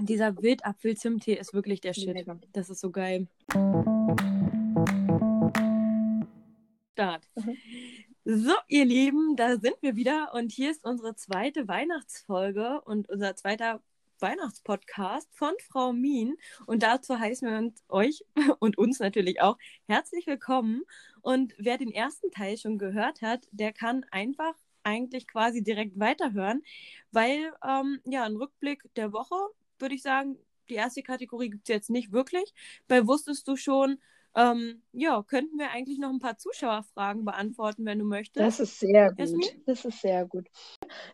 Dieser Wildapfel-Zimttee ist wirklich der Shit. Mega. Das ist so geil. Start. Mhm. So, ihr Lieben, da sind wir wieder und hier ist unsere zweite Weihnachtsfolge und unser zweiter Weihnachtspodcast von Frau Mien. Und dazu heißen wir uns, euch und uns natürlich auch herzlich willkommen. Und wer den ersten Teil schon gehört hat, der kann einfach eigentlich quasi direkt weiterhören, weil ähm, ja, ein Rückblick der Woche, würde ich sagen, die erste Kategorie gibt es jetzt nicht wirklich. Bei Wusstest du schon, ähm, ja, könnten wir eigentlich noch ein paar Zuschauerfragen beantworten, wenn du möchtest. Das ist sehr gut. Jasmin? Das ist sehr gut.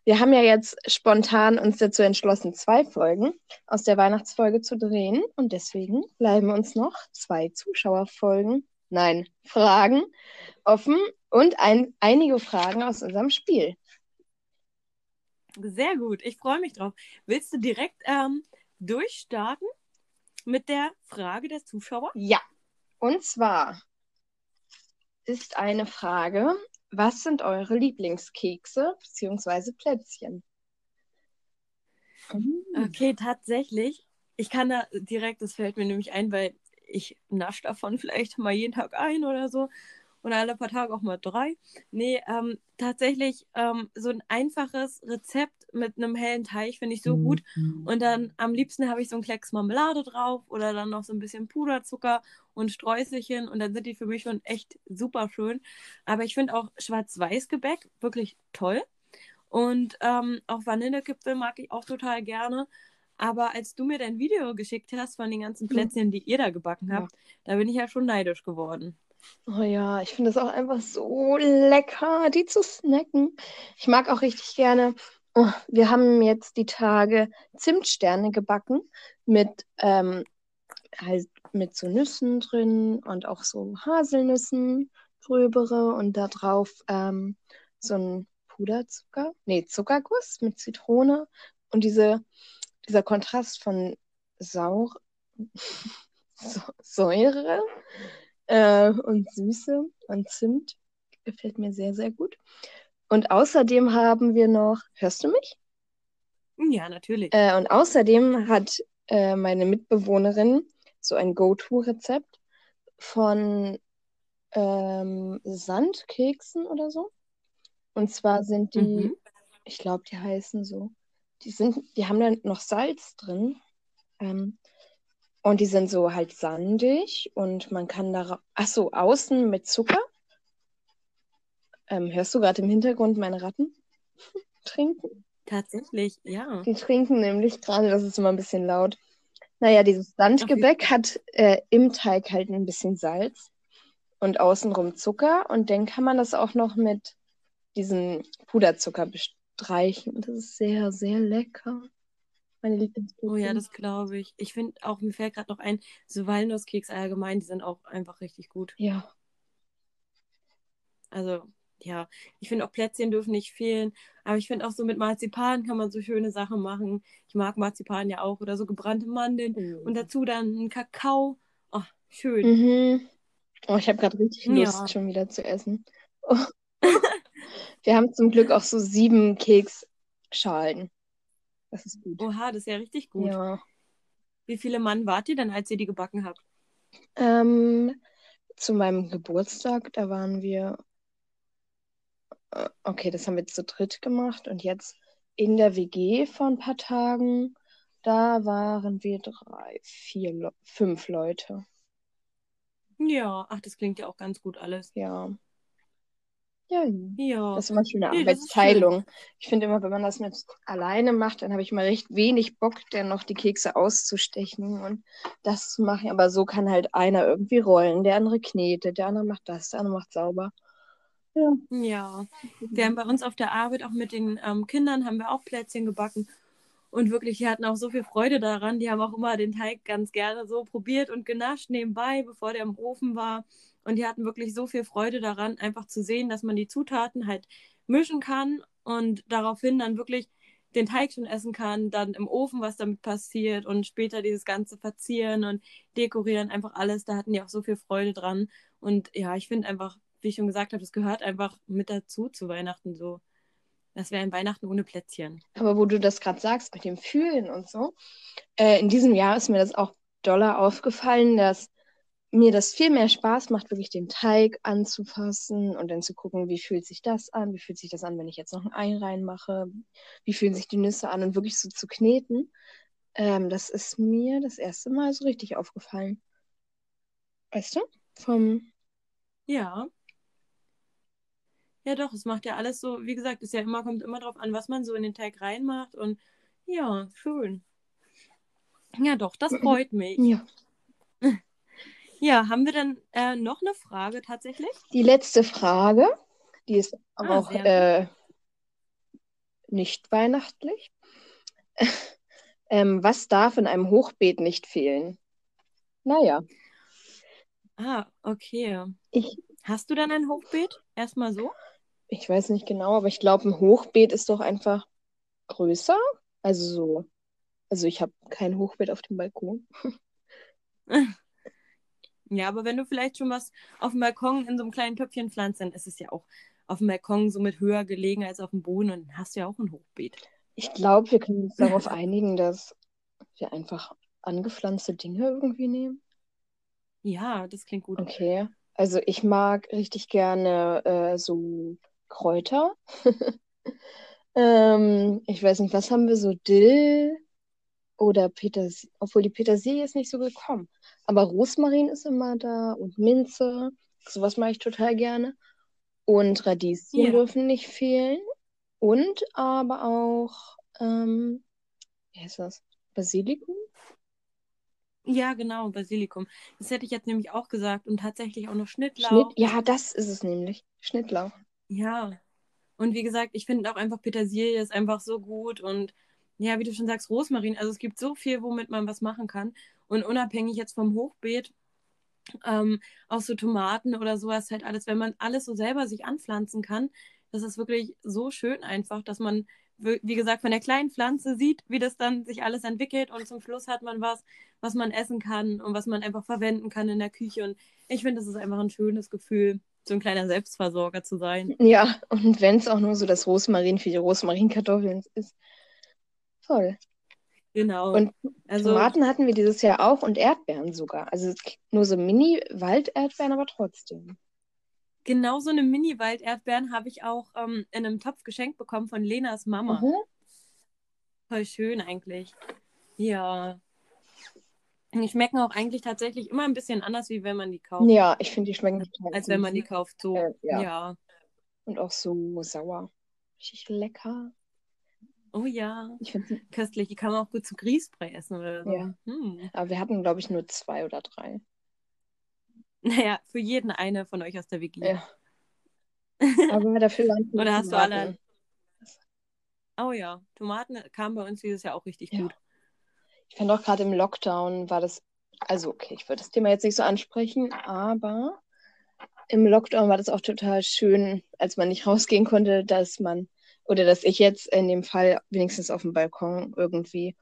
Wir haben ja jetzt spontan uns dazu entschlossen, zwei Folgen aus der Weihnachtsfolge zu drehen. Und deswegen bleiben uns noch zwei Zuschauerfolgen, nein, Fragen offen und ein, einige Fragen aus unserem Spiel. Sehr gut, ich freue mich drauf. Willst du direkt ähm, durchstarten mit der Frage der Zuschauer? Ja, und zwar ist eine Frage, was sind eure Lieblingskekse bzw. Plätzchen? Mhm. Okay, tatsächlich. Ich kann da direkt, das fällt mir nämlich ein, weil ich nasche davon vielleicht mal jeden Tag ein oder so. Und alle paar Tage auch mal drei. Nee, ähm, tatsächlich ähm, so ein einfaches Rezept mit einem hellen Teig finde ich so gut. Und dann am liebsten habe ich so einen Klecks Marmelade drauf oder dann noch so ein bisschen Puderzucker und Streuselchen. Und dann sind die für mich schon echt super schön. Aber ich finde auch Schwarz-Weiß-Gebäck wirklich toll. Und ähm, auch Vanillekipfel mag ich auch total gerne. Aber als du mir dein Video geschickt hast von den ganzen Plätzchen, die ihr da gebacken Ja. habt, da bin ich ja schon neidisch geworden. Oh ja, ich finde es auch einfach so lecker, die zu snacken. Ich mag auch richtig gerne. Oh, wir haben jetzt die Tage Zimtsterne gebacken mit ähm, halt mit so Nüssen drin und auch so Haselnüssen, gröbere und da drauf ähm, so ein Puderzucker, nee, Zuckerguss mit Zitrone und diese, dieser Kontrast von Saur, Säure äh, und Süße und Zimt gefällt mir sehr, sehr gut. Und außerdem haben wir noch, hörst du mich? Ja, natürlich. Äh, und außerdem hat äh, meine Mitbewohnerin so ein Go-To-Rezept von ähm, Sandkeksen oder so. Und zwar sind die, Mhm. ich glaube, die heißen so, die sind, die haben dann noch Salz drin. Ähm, und die sind so halt sandig und man kann da, ach so, außen mit Zucker. Ähm, hörst du gerade im Hintergrund meine Ratten trinken? Tatsächlich, ja. Die trinken nämlich gerade, das ist immer ein bisschen laut. Naja, dieses Sandgebäck hat äh, im Teig halt ein bisschen Salz und außenrum Zucker. Und dann kann man das auch noch mit diesem Puderzucker bestreichen. Und das ist sehr, sehr lecker. Meine. Oh ja, das glaube ich. Ich finde auch, mir fällt gerade noch ein, so Walnusskeks allgemein, die sind auch einfach richtig gut. Ja, Also, ja, ich finde auch Plätzchen dürfen nicht fehlen. Aber ich finde auch so mit Marzipan kann man so schöne Sachen machen. Ich mag Marzipan ja auch oder so gebrannte Mandeln und dazu dann einen Kakao. Oh, schön. Mhm. Oh, ich habe gerade richtig Lust, Ja. schon wieder zu essen. Oh. Wir haben zum Glück auch so sieben Keksschalen. Das ist gut. Oha, das ist ja richtig gut. Ja. Wie viele Mann wart ihr denn, als ihr die gebacken habt? Ähm, zu meinem Geburtstag, da waren wir, okay, das haben wir zu dritt gemacht und jetzt in der WG vor ein paar Tagen, da waren wir drei, vier, Le fünf Leute. Ja, ach, das klingt ja auch ganz gut alles. Ja. Ja, Ja. das ist immer schöne Nee, das ist Arbeitsteilung. Ich finde immer, wenn man das mit alleine macht, dann habe ich mal recht wenig Bock, dann noch die Kekse auszustechen und das zu machen. Aber so kann halt einer irgendwie rollen, der andere knetet, der andere macht das, der andere macht sauber. Ja. Ja, wir haben bei uns auf der Arbeit auch mit den ähm, Kindern haben wir auch Plätzchen gebacken und wirklich, die hatten auch so viel Freude daran. Die haben auch immer den Teig ganz gerne so probiert und genascht nebenbei, bevor der im Ofen war. Und die hatten wirklich so viel Freude daran, einfach zu sehen, dass man die Zutaten halt mischen kann und daraufhin dann wirklich den Teig schon essen kann, dann im Ofen, was damit passiert und später dieses ganze Verzieren und Dekorieren, einfach alles. Da hatten die auch so viel Freude dran. Und ja, ich finde einfach, wie ich schon gesagt habe, das gehört einfach mit dazu zu Weihnachten so. Das wäre ein Weihnachten ohne Plätzchen. Aber wo du das gerade sagst mit dem Fühlen und so, äh, in diesem Jahr ist mir das auch doller aufgefallen, dass mir das viel mehr Spaß macht, wirklich den Teig anzufassen und dann zu gucken, wie fühlt sich das an, wie fühlt sich das an, wenn ich jetzt noch ein Ei reinmache, wie fühlen sich die Nüsse an und wirklich so zu kneten. Ähm, das ist mir das erste Mal so richtig aufgefallen. Weißt du? Vom. Ja. Ja, doch, es macht ja alles so, wie gesagt, es ja immer, kommt immer drauf an, was man so in den Teig reinmacht und ja, schön. Ja, doch, das freut mich. Ja. Ja, haben wir dann äh, noch eine Frage tatsächlich? Die letzte Frage, die ist aber Ah, auch äh, nicht weihnachtlich. ähm, was darf in einem Hochbeet nicht fehlen? Naja, Ah, okay. ich, Hast du dann ein Hochbeet? Erstmal so? Ich weiß nicht genau, aber ich glaube, ein Hochbeet ist doch einfach größer. Also so. Also ich habe kein Hochbeet auf dem Balkon. Ja, aber wenn du vielleicht schon was auf dem Balkon in so einem kleinen Töpfchen pflanzt, dann ist es ja auch auf dem Balkon somit höher gelegen als auf dem Boden und dann hast du ja auch ein Hochbeet. Ich glaube, wir können uns darauf einigen, dass wir einfach angepflanzte Dinge irgendwie nehmen. Ja, das klingt gut. Okay. Also ich mag richtig gerne äh, so Kräuter. ähm, ich weiß nicht, was haben wir so? Dill oder Petersilie. Obwohl die Petersilie ist nicht so gekommen. Aber Rosmarin ist immer da und Minze. Sowas mag ich total gerne. Und Radieschen Ja. dürfen nicht fehlen. Und aber auch, ähm, wie heißt das? Basilikum? Ja, genau, Basilikum. Das hätte ich jetzt nämlich auch gesagt. Und tatsächlich auch noch Schnitt. Schnittlauch. Ja, das ist es nämlich. Schnittlauch. Ja. Und wie gesagt, ich finde auch einfach Petersilie ist einfach so gut und ja, wie du schon sagst, Rosmarin. Also es gibt so viel, womit man was machen kann. Und unabhängig jetzt vom Hochbeet, ähm, auch so Tomaten oder sowas, halt alles, wenn man alles so selber sich anpflanzen kann, das ist wirklich so schön einfach, dass man, wie wie gesagt, von der kleinen Pflanze sieht, wie das dann sich alles entwickelt und zum Schluss hat man was, was man essen kann und was man einfach verwenden kann in der Küche. Und ich finde, das ist einfach ein schönes Gefühl, so ein kleiner Selbstversorger zu sein. Ja, und wenn es auch nur so das Rosmarin für die Rosmarinkartoffeln ist. Toll. Genau. Und also, Tomaten hatten wir dieses Jahr auch und Erdbeeren sogar. Also nur so Mini-Walderdbeeren, aber trotzdem. genau so eine Mini-Walderdbeeren habe ich auch ähm, in einem Topf geschenkt bekommen von Lenas Mama. Mhm. Voll schön eigentlich. Ja. Die schmecken auch eigentlich tatsächlich immer ein bisschen anders, wie wenn man die kauft. Ja, ich finde, die schmecken total Als wenn man die kauft, so. Äh, ja. ja. Und auch so sauer. Richtig lecker. Oh ja. Ich finde, Köstlich. Die kann man auch gut zu Grießbrei essen oder so. Ja. Hm. aber wir hatten, glaube ich, nur zwei oder drei. Naja, für jeden eine von euch aus der WG. Ja. Aber dafür Oder hast du alle- Tomaten. Oh ja. Tomaten kamen bei uns dieses Jahr auch richtig Ja. gut. Ich fand auch gerade im Lockdown war das, also okay, ich würde das Thema jetzt nicht so ansprechen, aber im Lockdown war das auch total schön, als man nicht rausgehen konnte, dass man, oder dass ich jetzt in dem Fall wenigstens auf dem Balkon irgendwie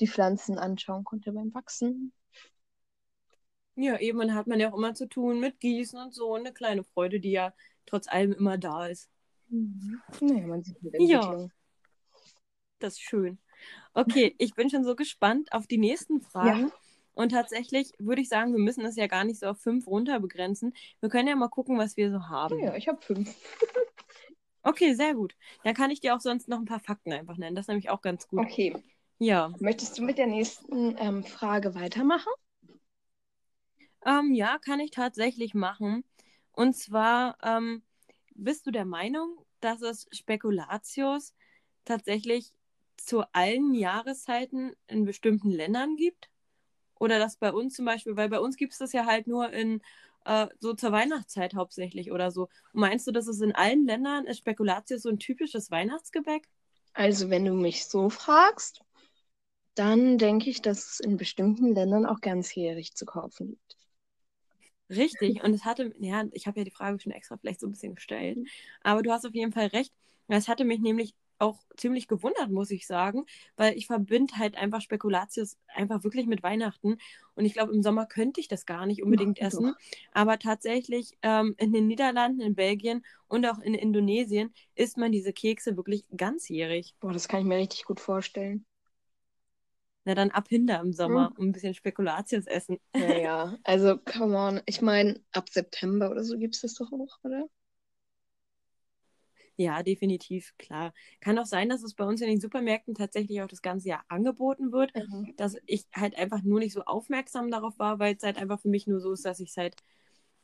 die Pflanzen anschauen konnte beim Wachsen. Ja, eben, und hat man ja auch immer zu tun mit Gießen und so. Eine kleine Freude, die ja trotz allem immer da ist. Naja, man sieht Ja. Entwicklung. Das ist schön. Okay, ich bin schon so gespannt auf die nächsten Fragen. Und tatsächlich würde ich sagen, wir müssen es ja gar nicht so auf fünf runter begrenzen. Wir können ja mal gucken, was wir so haben. Ja, ich habe fünf. Okay, sehr gut. Dann kann ich dir auch sonst noch ein paar Fakten einfach nennen. Das ist nämlich auch ganz gut. Okay, Ja. möchtest du mit der nächsten ähm, Frage weitermachen? Ähm, ja, kann ich tatsächlich machen. Und zwar, ähm, bist du der Meinung, dass es Spekulatius tatsächlich zu allen Jahreszeiten in bestimmten Ländern gibt? Oder dass bei uns zum Beispiel, weil bei uns gibt es das ja halt nur in äh, so zur Weihnachtszeit hauptsächlich oder so. Und meinst du, dass es in allen Ländern ist Spekulatius so ein typisches Weihnachtsgebäck? Also, wenn du mich so fragst, dann denke ich, dass es in bestimmten Ländern auch ganzjährig zu kaufen gibt. Richtig, und es hatte, ja, ich habe ja die Frage schon extra vielleicht so ein bisschen gestellt, aber du hast auf jeden Fall recht. Es hatte mich nämlich auch ziemlich gewundert, muss ich sagen, weil ich verbinde halt einfach Spekulatius einfach wirklich mit Weihnachten. Und ich glaube, im Sommer könnte ich das gar nicht unbedingt Doch, essen. Aber tatsächlich ähm, in den Niederlanden, in Belgien und auch in Indonesien isst man diese Kekse wirklich ganzjährig. Boah, das kann ich mir richtig gut vorstellen. Na dann ab hinter im Sommer Mhm. und ein bisschen Spekulatius essen. Naja, also, come on. Ich meine, ab September oder so gibt es das doch auch, oder? Ja, definitiv, klar. Kann auch sein, dass es bei uns in den Supermärkten tatsächlich auch das ganze Jahr angeboten wird, dass ich halt einfach nur nicht so aufmerksam darauf war, weil es halt einfach für mich nur so ist, dass ich es halt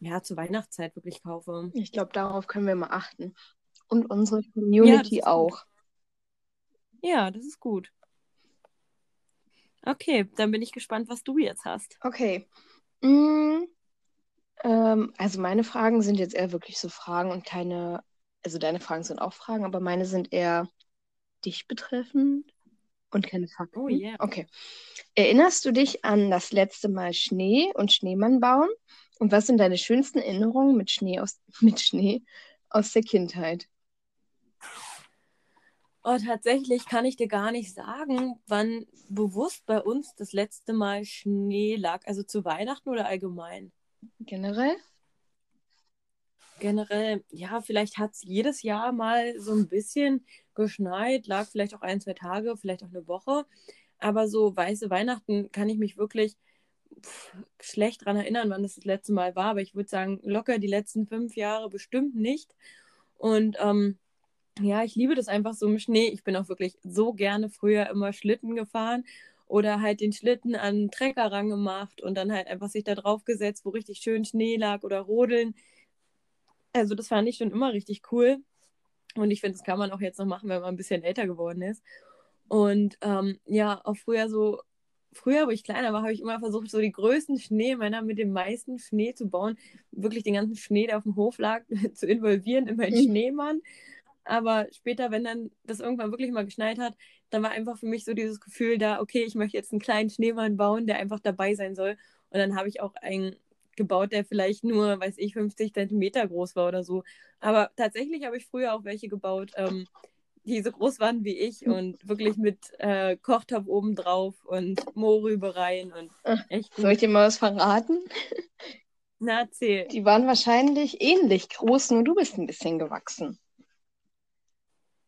ja zur Weihnachtszeit wirklich kaufe. Ich glaube, darauf können wir mal achten. Und unsere Ja, Community gut. auch. Ja, das ist gut. Okay, dann bin ich gespannt, was du jetzt hast. Okay. Mm, ähm, also meine Fragen sind jetzt eher wirklich so Fragen und keine, also deine Fragen sind auch Fragen, aber meine sind eher dich betreffend und keine Fakten. Oh yeah. Okay. Erinnerst du dich an das letzte Mal Schnee und Schneemann bauen? Und was sind deine schönsten Erinnerungen mit Schnee aus, mit Schnee aus der Kindheit? Oh, tatsächlich kann ich dir gar nicht sagen, wann bewusst bei uns das letzte Mal Schnee lag. Also zu Weihnachten oder allgemein? Generell? Generell, ja, vielleicht hat es jedes Jahr mal so ein bisschen geschneit, lag vielleicht auch ein, zwei Tage, vielleicht auch eine Woche. Aber so weiße Weihnachten kann ich mich wirklich pff, schlecht daran erinnern, wann das das letzte Mal war. Aber ich würde sagen, locker die letzten fünf Jahre bestimmt nicht. Und ähm, ja, ich liebe das einfach so im Schnee. Ich bin auch wirklich so gerne früher immer Schlitten gefahren oder halt den Schlitten an den Trecker rangemacht und dann halt einfach sich da drauf gesetzt, wo richtig schön Schnee lag oder rodeln. Also das fand ich schon immer richtig cool. Und ich finde, das kann man auch jetzt noch machen, wenn man ein bisschen älter geworden ist. Und ähm, ja, auch früher so, früher, wo ich kleiner war, habe ich immer versucht, so die größten Schneemänner mit dem meisten Schnee zu bauen. Wirklich den ganzen Schnee, der auf dem Hof lag, zu involvieren in meinen Mhm. Schneemann. Aber später, wenn dann das irgendwann wirklich mal geschneit hat, dann war einfach für mich so dieses Gefühl da, okay, ich möchte jetzt einen kleinen Schneemann bauen, der einfach dabei sein soll. Und dann habe ich auch einen gebaut, der vielleicht nur, weiß ich, 50 Zentimeter groß war oder so. Aber tatsächlich habe ich früher auch welche gebaut, ähm, die so groß waren wie ich und wirklich mit äh, Kochtopf oben drauf und Mohrrübereien und Ach, echt. Soll ich dir mal was verraten? Na, erzähl. Die waren wahrscheinlich ähnlich groß, nur du bist ein bisschen gewachsen.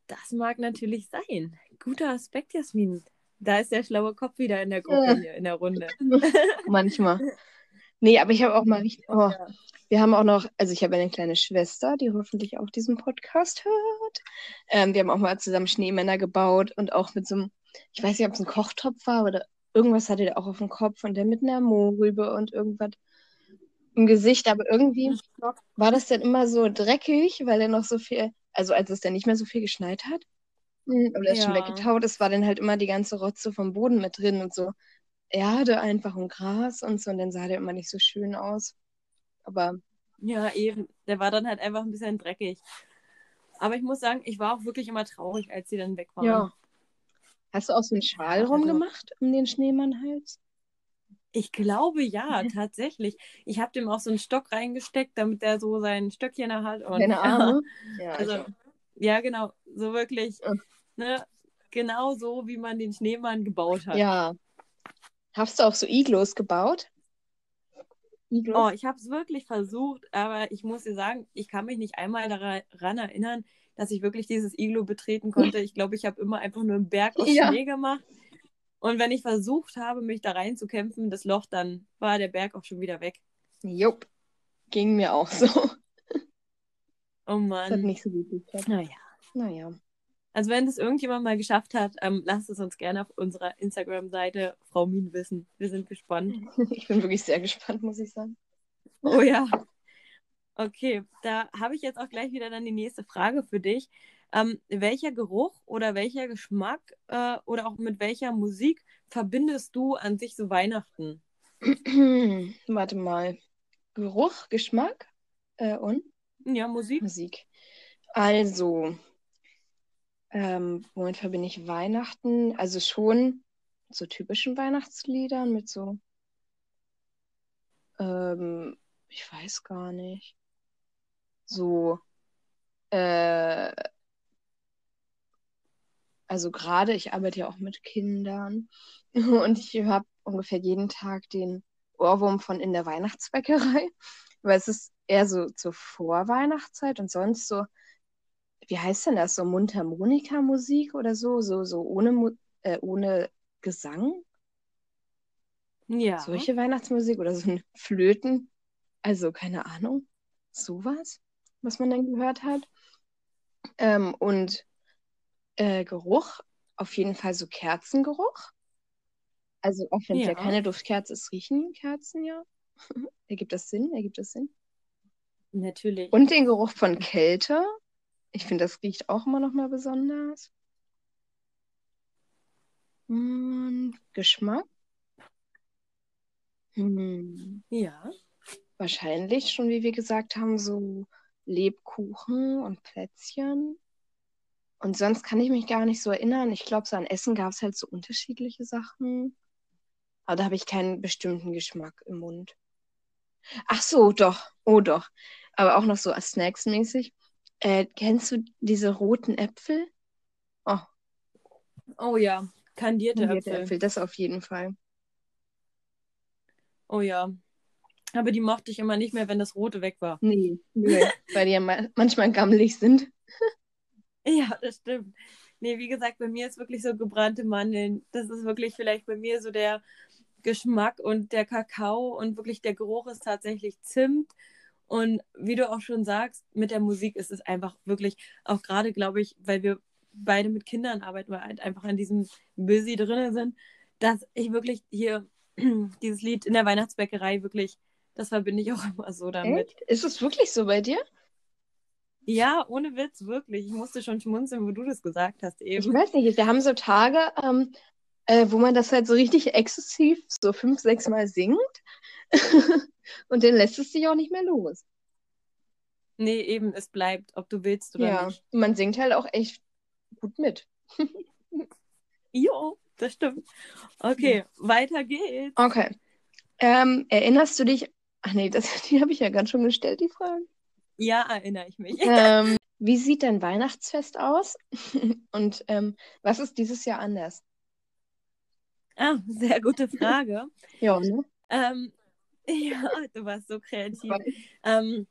Das mag natürlich sein. Guter Aspekt, Jasmin. Da ist der schlaue Kopf wieder in der Gruppe Ja. hier, in der Runde. Manchmal. Nee, aber ich habe auch mal richtig. Oh, wir haben auch noch, also ich habe eine kleine Schwester, die hoffentlich auch diesen Podcast hört. Ähm, wir haben auch mal zusammen Schneemänner gebaut und auch mit so einem, ich weiß nicht, ob es ein Kochtopf war oder irgendwas hatte der auch auf dem Kopf und der mit einer Mohrrübe und irgendwas im Gesicht. Aber irgendwie war das dann immer so dreckig, weil er noch so viel, also als es dann nicht mehr so viel geschneit hat. hm, Oder es schon Ja. weggetaut ist, war dann halt immer die ganze Rotze vom Boden mit drin und so Erde einfach und Gras und so. Und dann sah der immer nicht so schön aus. Aber Ja, eben. Der war dann halt einfach ein bisschen dreckig. Aber ich muss sagen, ich war auch wirklich immer traurig, als sie dann weg waren. ja. Hast du auch so einen Schal also- rumgemacht um den Schneemannhals? Ich glaube ja, tatsächlich. Ich habe dem auch so einen Stock reingesteckt, damit der so sein Stöckchen hat. Und, Deine Arme? Ja, Also, ja, genau. So wirklich, Ja. ne, genau so, wie man den Schneemann gebaut hat. ja. Hast du auch so Iglos gebaut? Iglos? Oh, ich habe es wirklich versucht, aber ich muss dir sagen, ich kann mich nicht einmal daran erinnern, dass ich wirklich dieses Iglo betreten konnte. Ich glaube, ich habe immer einfach nur einen Berg aus Ja. Schnee gemacht. Und wenn ich versucht habe, mich da reinzukämpfen, das Loch, dann war der Berg auch schon wieder weg. Jupp. Ging mir auch so. Oh Das hat Mann. nicht so gut geklappt. Naja. Naja. Also wenn das irgendjemand mal geschafft hat, ähm, lasst es uns gerne auf unserer Instagram-Seite Frau Mien wissen. Wir sind gespannt. Ich bin wirklich sehr gespannt, muss ich sagen. Oh ja. Okay, da habe ich jetzt auch gleich wieder dann die nächste Frage für dich. Ähm, welcher Geruch oder welcher Geschmack äh, oder auch mit welcher Musik verbindest du an sich so Weihnachten? Warte mal. Geruch, Geschmack äh, und Ja, Musik? Musik. Also, ähm, womit verbinde ich Weihnachten? Also schon so typischen Weihnachtsliedern mit so, ähm, ich weiß gar nicht, so, äh, also gerade, ich arbeite ja auch mit Kindern und ich habe ungefähr jeden Tag den Ohrwurm von in der Weihnachtsbäckerei, weil es ist eher so zur Vorweihnachtszeit und sonst so, wie heißt denn das, so Mundharmonika-Musik oder so, so, so ohne, äh, ohne Gesang? Ja. Solche Weihnachtsmusik oder so ein Flöten, also keine Ahnung, sowas, was man dann gehört hat. Ähm, und äh, Geruch, auf jeden Fall so Kerzengeruch. Also auch wenn es ja. ja keine Duftkerze ist, riechen Kerzen ja. Ergibt das Sinn? Ergibt das Sinn? Natürlich. Und den Geruch von Kälte. Ich finde, das riecht auch immer noch mal besonders. Und Geschmack. Hm. Ja. Wahrscheinlich schon, wie wir gesagt haben, so Lebkuchen und Plätzchen. Und sonst kann ich mich gar nicht so erinnern. Ich glaube, so an Essen gab es halt so unterschiedliche Sachen. Aber da habe ich keinen bestimmten Geschmack im Mund. Ach so, doch. Oh, doch. Aber auch noch so Snacks-mäßig. Äh, kennst du diese roten Äpfel? Oh. Oh ja, kandierte, kandierte Äpfel. Äpfel. Das auf jeden Fall. Oh ja. Aber die mochte ich immer nicht mehr, wenn das rote weg war. Nee, nee weil die ja manchmal gammelig sind. Ja, das stimmt. Nee, wie gesagt, bei mir ist wirklich so gebrannte Mandeln. Das ist wirklich vielleicht bei mir so der Geschmack und der Kakao und wirklich der Geruch ist tatsächlich Zimt. Und wie du auch schon sagst, mit der Musik ist es einfach wirklich, auch gerade glaube ich, weil wir beide mit Kindern arbeiten, weil halt einfach an diesem Busy drin sind, dass ich wirklich hier dieses Lied in der Weihnachtsbäckerei wirklich, das verbinde ich auch immer so damit. Echt? Ist es wirklich so bei dir? Ja, ohne Witz, wirklich. Ich musste schon schmunzeln, wo du das gesagt hast eben. Ich weiß nicht, wir haben so Tage, ähm, äh, wo man das halt so richtig exzessiv so fünf, sechs Mal singt. und dann lässt es sich auch nicht mehr los. Nee, eben, es bleibt, ob du willst oder ja, nicht. Man singt halt auch echt gut mit. jo, das stimmt. Okay, weiter geht's. Okay. Ähm, erinnerst du dich? Ach nee, das, die habe ich ja ganz schon gestellt, die Frage. Ja, erinnere ich mich. Ähm, wie sieht dein Weihnachtsfest aus? Und ähm, was ist dieses Jahr anders? Ah, sehr gute Frage. ja, ne? Ähm, ja, du warst so kreativ. Ähm,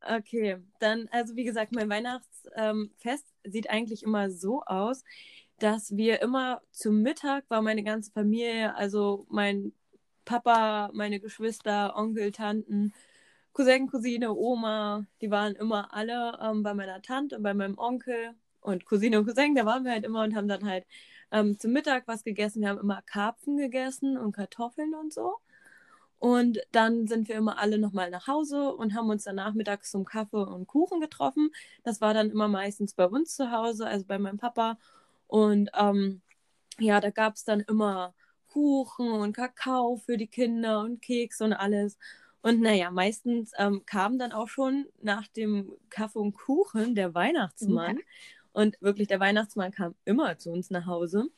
okay, dann, also wie gesagt, mein Weihnachtsfest ähm, sieht eigentlich immer so aus, dass wir immer zum Mittag war meine ganze Familie, also mein Papa, meine Geschwister, Onkel, Tanten, Cousin, Cousine, Oma, die waren immer alle ähm, bei meiner Tante und bei meinem Onkel und Cousine und Cousin, da waren wir halt immer und haben dann halt ähm, zum Mittag was gegessen. Wir haben immer Karpfen gegessen und Kartoffeln und so. Und dann sind wir immer alle nochmal nach Hause und haben uns dann nachmittags zum Kaffee und Kuchen getroffen. Das war dann immer meistens bei uns zu Hause, also bei meinem Papa. Und ähm, ja, da gab es dann immer Kuchen und Kakao für die Kinder und Keks und alles. Und naja, meistens ähm, kam dann auch schon nach dem Kaffee und Kuchen der Weihnachtsmann. Ja. Und wirklich, der Weihnachtsmann kam immer zu uns nach Hause.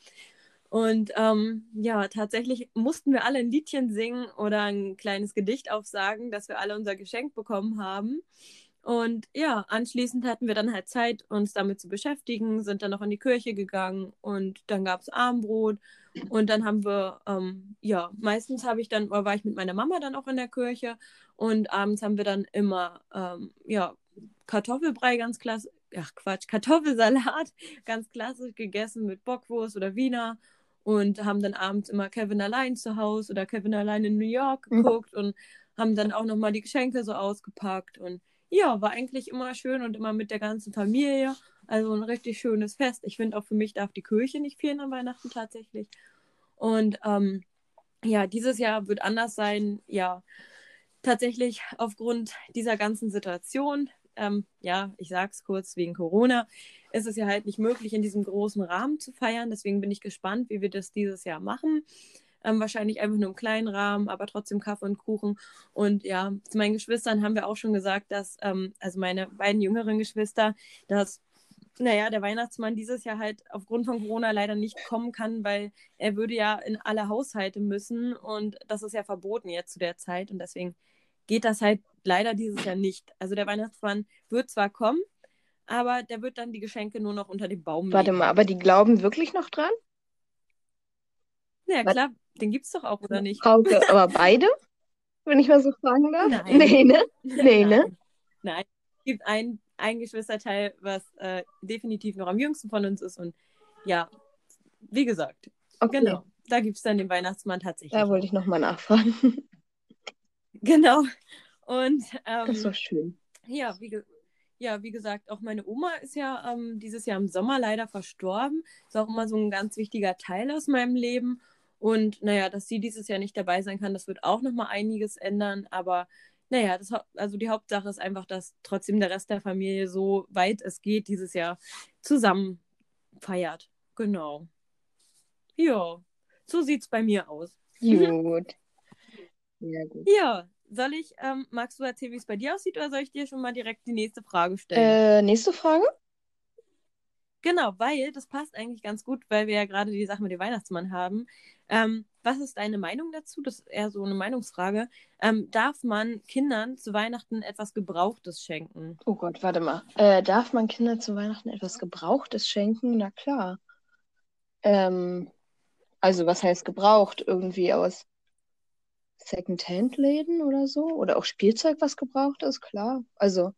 Und ähm, ja, tatsächlich mussten wir alle ein Liedchen singen oder ein kleines Gedicht aufsagen, dass wir alle unser Geschenk bekommen haben. Und ja, anschließend hatten wir dann halt Zeit, uns damit zu beschäftigen, sind dann noch in die Kirche gegangen und dann gab es Armbrot und dann haben wir, ähm, ja, meistens habe ich dann, war ich mit meiner Mama dann auch in der Kirche und abends haben wir dann immer, ähm, ja, Kartoffelbrei ganz klassisch, ach Quatsch, Kartoffelsalat ganz klassisch gegessen mit Bockwurst oder Wiener und haben dann abends immer Kevin allein zu Hause oder Kevin allein in New York mhm. geguckt mhm. und haben dann auch nochmal die Geschenke so ausgepackt und ja, war eigentlich immer schön und immer mit der ganzen Familie. Also ein richtig schönes Fest. Ich finde auch für mich darf die Kirche nicht fehlen an Weihnachten tatsächlich. Und ähm, ja, dieses Jahr wird anders sein. Ja, tatsächlich aufgrund dieser ganzen Situation. Ähm, ja, ich sag's kurz, wegen Corona ist es ja halt nicht möglich, in diesem großen Rahmen zu feiern. Deswegen bin ich gespannt, wie wir das dieses Jahr machen. Ähm, wahrscheinlich einfach nur im kleinen Rahmen, aber trotzdem Kaffee und Kuchen. Und ja, zu meinen Geschwistern haben wir auch schon gesagt, dass, ähm, also meine beiden jüngeren Geschwister, dass naja, der Weihnachtsmann dieses Jahr halt aufgrund von Corona leider nicht kommen kann, weil er würde ja in alle Haushalte müssen und das ist ja verboten jetzt zu der Zeit und deswegen geht das halt leider dieses Jahr nicht. Also der Weihnachtsmann wird zwar kommen, aber der wird dann die Geschenke nur noch unter dem Baum Warte legen. mal, aber die glauben wirklich noch dran? Ja, Was? klar, den gibt's doch auch, oder nicht? Frauke, aber beide? Wenn ich mal so fragen darf? Nein. Nee, ne? Nee, ne? Nein. Nein. Es gibt ein, ein Geschwisterteil, was äh, definitiv noch am jüngsten von uns ist. Und ja, wie gesagt, Okay. genau. Da gibt es dann den Weihnachtsmann tatsächlich. Da wollte ich nochmal nachfragen. Genau. Und ähm, Das ist doch schön. ja, wie, ja, wie gesagt, auch meine Oma ist ja ähm, dieses Jahr im Sommer leider verstorben. Ist auch immer so ein ganz wichtiger Teil aus meinem Leben. Und naja, dass sie dieses Jahr nicht dabei sein kann, das wird auch nochmal einiges ändern. Aber naja, das, also die Hauptsache ist einfach, dass trotzdem der Rest der Familie, so weit es geht, dieses Jahr zusammen feiert. Genau. Ja, so sieht's bei mir aus. Gut. Ja, gut. Ja, soll ich, ähm, magst du erzählen, wie es bei dir aussieht, oder soll ich dir schon mal direkt die nächste Frage stellen? Äh, nächste Frage? Genau, weil das passt eigentlich ganz gut, weil wir ja gerade die Sache mit dem Weihnachtsmann haben. Ähm, was ist deine Meinung dazu? Das ist eher so eine Meinungsfrage. Ähm, darf man Kindern zu Weihnachten etwas Gebrauchtes schenken? Oh Gott, warte mal. Äh, darf man Kindern zu Weihnachten etwas Gebrauchtes schenken? Na klar. Ähm, also was heißt gebraucht? Irgendwie aus Secondhand-Läden oder so? Oder auch Spielzeug, was gebraucht ist? Klar. Also,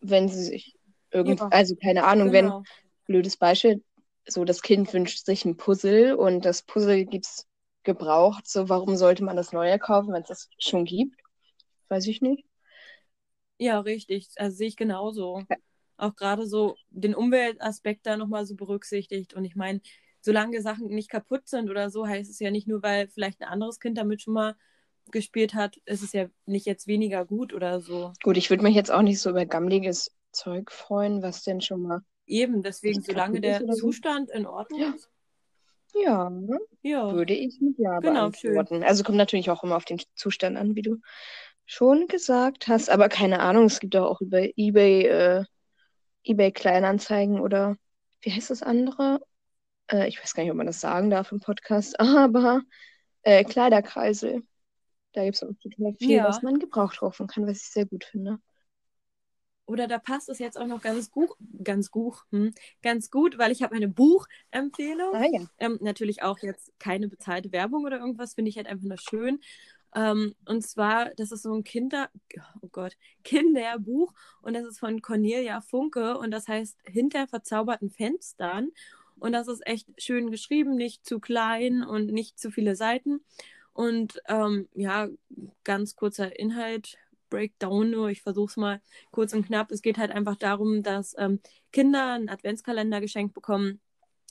wenn sie sich irgend, Ja, also keine Ahnung, wenn, Genau. blödes Beispiel, so das Kind wünscht sich ein Puzzle und das Puzzle gibt's gebraucht, so warum sollte man das neue kaufen, wenn es das schon gibt? Weiß ich nicht. Ja, richtig. Also sehe ich genauso. Auch gerade so den Umweltaspekt da nochmal so berücksichtigt. Und ich meine, solange Sachen nicht kaputt sind oder so, heißt es ja nicht nur, weil vielleicht ein anderes Kind damit schon mal gespielt hat, ist es ja nicht jetzt weniger gut oder so. Gut, ich würde mich jetzt auch nicht so über gammeliges Zeug freuen, was denn schon mal. Eben, deswegen, solange der? Zustand in Ordnung Ja. ist. Ja? Ja. würde ich mit Ja Genau, schön. beantworten. Also kommt natürlich auch immer auf den Zustand an, wie du schon gesagt hast. Aber keine Ahnung, es gibt auch über eBay, äh, eBay Kleinanzeigen oder wie heißt das andere? Äh, ich weiß gar nicht, ob man das sagen darf im Podcast, aber äh, Kleiderkreisel. Da gibt es auch total viel, Ja. was man gebraucht kaufen kann, was ich sehr gut finde. Oder da passt es jetzt auch noch ganz gut, ganz gut, hm, ganz gut, weil ich habe eine Buchempfehlung. Ah ja. Ähm, natürlich auch jetzt keine bezahlte Werbung oder irgendwas, finde ich halt einfach nur schön. Ähm, und zwar, das ist so ein Kinder, oh Gott, Kinderbuch und das ist von Cornelia Funke und das heißt Hinter verzauberten Fenstern. Und das ist echt schön geschrieben, nicht zu klein und nicht zu viele Seiten. Und ähm, ja, ganz kurzer Inhalt, Breakdown nur, ich versuche es mal kurz und knapp. Es geht halt einfach darum, dass ähm, Kinder einen Adventskalender geschenkt bekommen,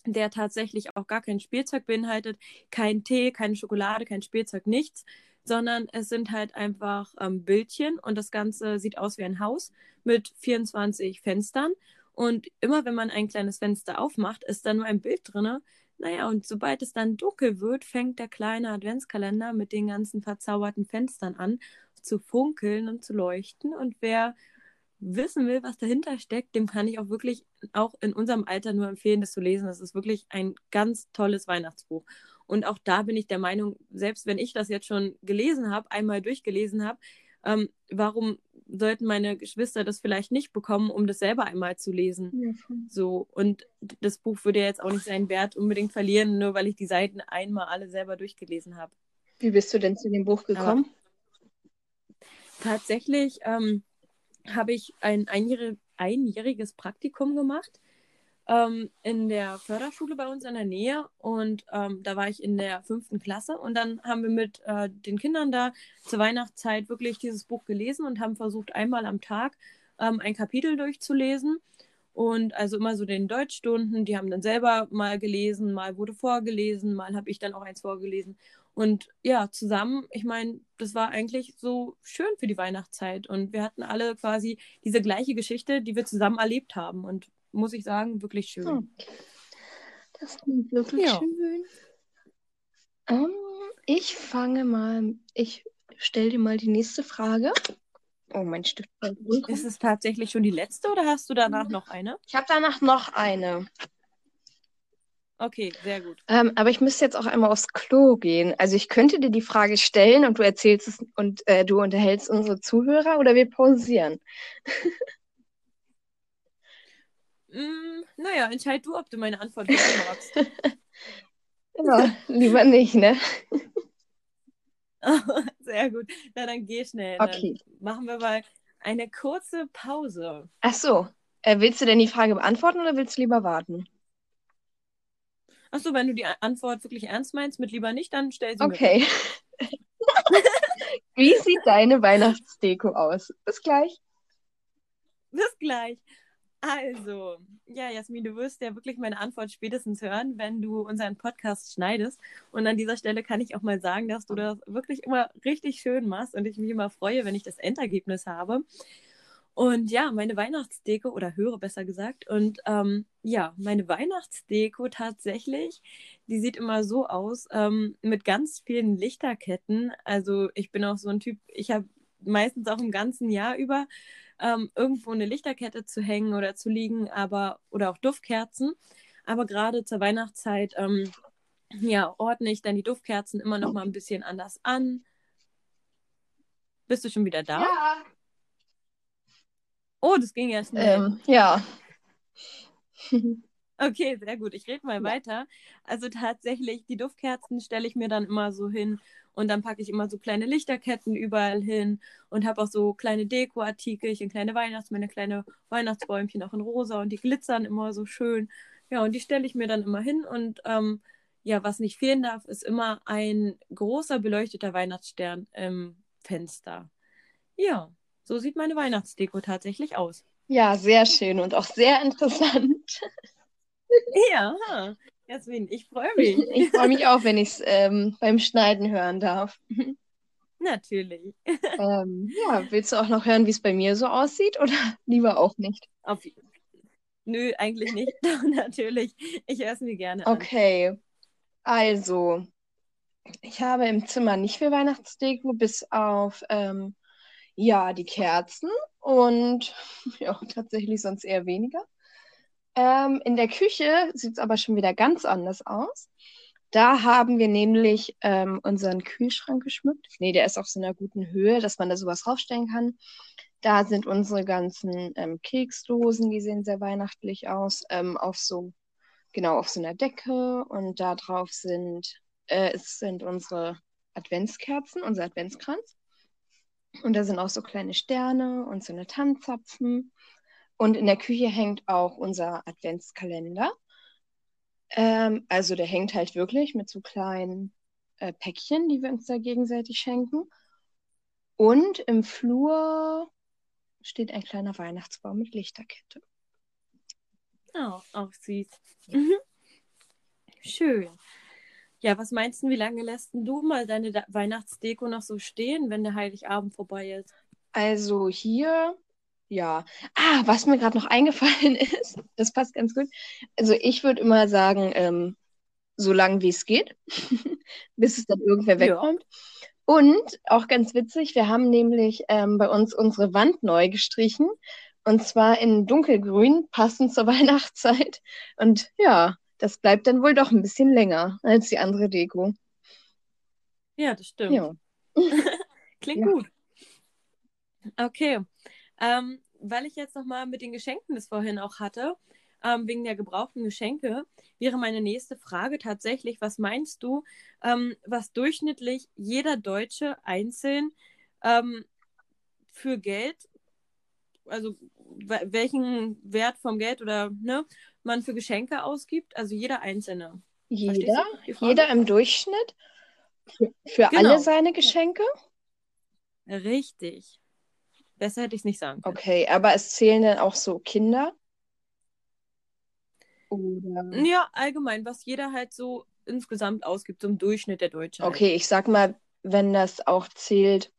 der tatsächlich auch gar kein Spielzeug beinhaltet, kein Tee, keine Schokolade, kein Spielzeug, nichts, sondern es sind halt einfach ähm, Bildchen und das Ganze sieht aus wie ein Haus mit 24 Fenstern. Und immer wenn man ein kleines Fenster aufmacht, ist da nur ein Bild drin. Naja, und sobald es dann dunkel wird, fängt der kleine Adventskalender mit den ganzen verzauberten Fenstern an zu funkeln und zu leuchten. Und wer wissen will, was dahinter steckt, dem kann ich auch wirklich auch in unserem Alter nur empfehlen, das zu lesen. Das ist wirklich ein ganz tolles Weihnachtsbuch. Und auch da bin ich der Meinung, selbst wenn ich das jetzt schon gelesen habe, einmal durchgelesen habe, ähm, warum sollten meine Geschwister das vielleicht nicht bekommen, um das selber einmal zu lesen? Ja. So, und das Buch würde jetzt auch nicht seinen Wert unbedingt verlieren, nur weil ich die Seiten einmal alle selber durchgelesen habe. Wie bist du denn zu dem Buch gekommen? Tatsächlich ähm, habe ich ein einjährig, einjähriges Praktikum gemacht ähm, in der Förderschule bei uns in der Nähe und ähm, da war ich in der fünften Klasse und dann haben wir mit äh, den Kindern da zur Weihnachtszeit wirklich dieses Buch gelesen und haben versucht, einmal am Tag ähm, ein Kapitel durchzulesen. Und also immer so den Deutschstunden, die haben dann selber mal gelesen, mal wurde vorgelesen, mal habe ich dann auch eins vorgelesen. Und ja, zusammen, ich meine, das war eigentlich so schön für die Weihnachtszeit. Und wir hatten alle quasi diese gleiche Geschichte, die wir zusammen erlebt haben. Und muss ich sagen, wirklich schön. Hm. Das klingt wirklich Ja. schön. Ähm, ich fange mal, ich stelle dir mal die nächste Frage. Oh, mein Stift. Ist es tatsächlich schon die letzte oder hast du danach noch eine? Ich habe danach noch eine. Okay, sehr gut. Ähm, aber ich müsste jetzt auch einmal aufs Klo gehen. Also ich könnte dir die Frage stellen und du erzählst es und äh, du unterhältst unsere Zuhörer oder wir pausieren. Mm, naja, entscheid du, ob du meine Antwort magst. Ja, lieber nicht, ne? Sehr gut. Na, dann geh schnell. Okay. Dann machen wir mal eine kurze Pause. Ach so. Äh, willst du denn die Frage beantworten oder willst du lieber warten? Achso, wenn du die Antwort wirklich ernst meinst, mit lieber nicht, dann stell sie Okay. Wie sieht deine Weihnachtsdeko aus? Bis gleich. Bis gleich. Also, ja, Jasmin, du wirst ja wirklich meine Antwort spätestens hören, wenn du unseren Podcast schneidest. Und an dieser Stelle kann ich auch mal sagen, dass du das wirklich immer richtig schön machst und ich mich immer freue, wenn ich das Endergebnis habe. Und ja, meine Weihnachtsdeko, oder höre besser gesagt, und ähm, ja, meine Weihnachtsdeko tatsächlich, die sieht immer so aus, ähm, mit ganz vielen Lichterketten. Also ich bin auch so ein Typ, ich habe meistens auch im ganzen Jahr über ähm, irgendwo eine Lichterkette zu hängen oder zu liegen, aber oder auch Duftkerzen. Aber gerade zur Weihnachtszeit, ähm, ja, ordne ich dann die Duftkerzen immer noch mal ein bisschen anders an. Bist du schon wieder da? Ja. Oh, das ging ja schnell. Ähm, ja. Okay, sehr gut. Ich rede mal ja. weiter. Also tatsächlich, die Duftkerzen stelle ich mir dann immer so hin und dann packe ich immer so kleine Lichterketten überall hin und habe auch so kleine Dekoartikelchen, kleine Weihnachtsmänner, kleine Weihnachtsbäumchen auch in rosa und die glitzern immer so schön. Ja, und die stelle ich mir dann immer hin und ähm, ja, was nicht fehlen darf, ist immer ein großer beleuchteter Weihnachtsstern im Fenster. Ja, so sieht meine Weihnachtsdeko tatsächlich aus. Ja, sehr schön und auch sehr interessant. Ja, Jasmin, ich freue mich. Ich freue mich auch, wenn ich es ähm, beim Schneiden hören darf. Natürlich. Ähm, ja, willst du auch noch hören, wie es bei mir so aussieht oder lieber auch nicht? Auf, nö, eigentlich nicht. Natürlich. Ich höre es mir gerne an. Okay. Also, ich habe im Zimmer nicht viel Weihnachtsdeko, bis auf ähm, ja, die Kerzen und ja, tatsächlich sonst eher weniger. Ähm, in der Küche sieht es aber schon wieder ganz anders aus. Da haben wir nämlich ähm, unseren Kühlschrank geschmückt. Nee, der ist auf so einer guten Höhe, dass man da sowas draufstellen kann. Da sind unsere ganzen ähm, Keksdosen, die sehen sehr weihnachtlich aus, ähm, auf so, genau, auf so einer Decke. Und da drauf sind, äh, es sind unsere Adventskerzen, unser Adventskranz. Und da sind auch so kleine Sterne und so eine Tannenzapfen. Und in der Küche hängt auch unser Adventskalender. Ähm, also der hängt halt wirklich mit so kleinen äh, Päckchen, die wir uns da gegenseitig schenken. Und im Flur steht ein kleiner Weihnachtsbaum mit Lichterkette. Oh, auch süß. Mhm. Schön. Ja, was meinst du, wie lange lässt du mal deine Weihnachtsdeko noch so stehen, wenn der Heiligabend vorbei ist? Also hier ja. Ah, was mir gerade noch eingefallen ist, das passt ganz gut. Also ich würde immer sagen, ähm, so lange wie es geht, bis es dann irgendwer wegkommt. Ja. Und auch ganz witzig, wir haben nämlich ähm, bei uns unsere Wand neu gestrichen. Und zwar in dunkelgrün, passend zur Weihnachtszeit. Und ja, das bleibt dann wohl doch ein bisschen länger als die andere Deko. Ja, das stimmt. Ja. Klingt ja. gut. Okay. Ähm, weil ich jetzt nochmal mit den Geschenken das vorhin auch hatte, ähm, wegen der gebrauchten Geschenke, wäre meine nächste Frage tatsächlich, was meinst du, ähm, was durchschnittlich jeder Deutsche einzeln ähm, für Geld, also welchen Wert vom Geld oder ne, man für Geschenke ausgibt, also jeder Einzelne. Jeder, jeder im Durchschnitt für, für genau. alle seine Geschenke? Richtig. Besser hätte ich es nicht sagen können. Okay, aber es zählen dann auch so Kinder? Oder? Ja, allgemein, was jeder halt so insgesamt ausgibt, so im Durchschnitt der Deutsche. Halt. Okay, ich sag mal, wenn das auch zählt,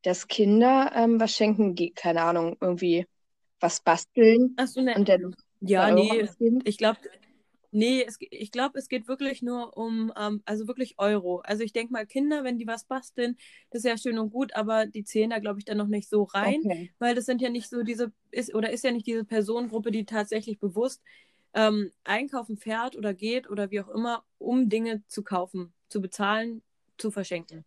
dass Kinder ähm, was schenken, keine Ahnung, irgendwie was basteln. Ach so, ne. Und dann ja, nee, ich glaube, Nee, es, ich glaube, es geht wirklich nur um, ähm, also wirklich Euro. Also ich denke mal, Kinder, wenn die was basteln, das ist ja schön und gut, aber die zählen da, glaube ich, dann noch nicht so rein, okay. weil das sind ja nicht so diese, ist oder ist ja nicht diese Personengruppe, die tatsächlich bewusst ähm, einkaufen fährt oder geht oder wie auch immer, um Dinge zu kaufen, zu bezahlen, zu verschenken.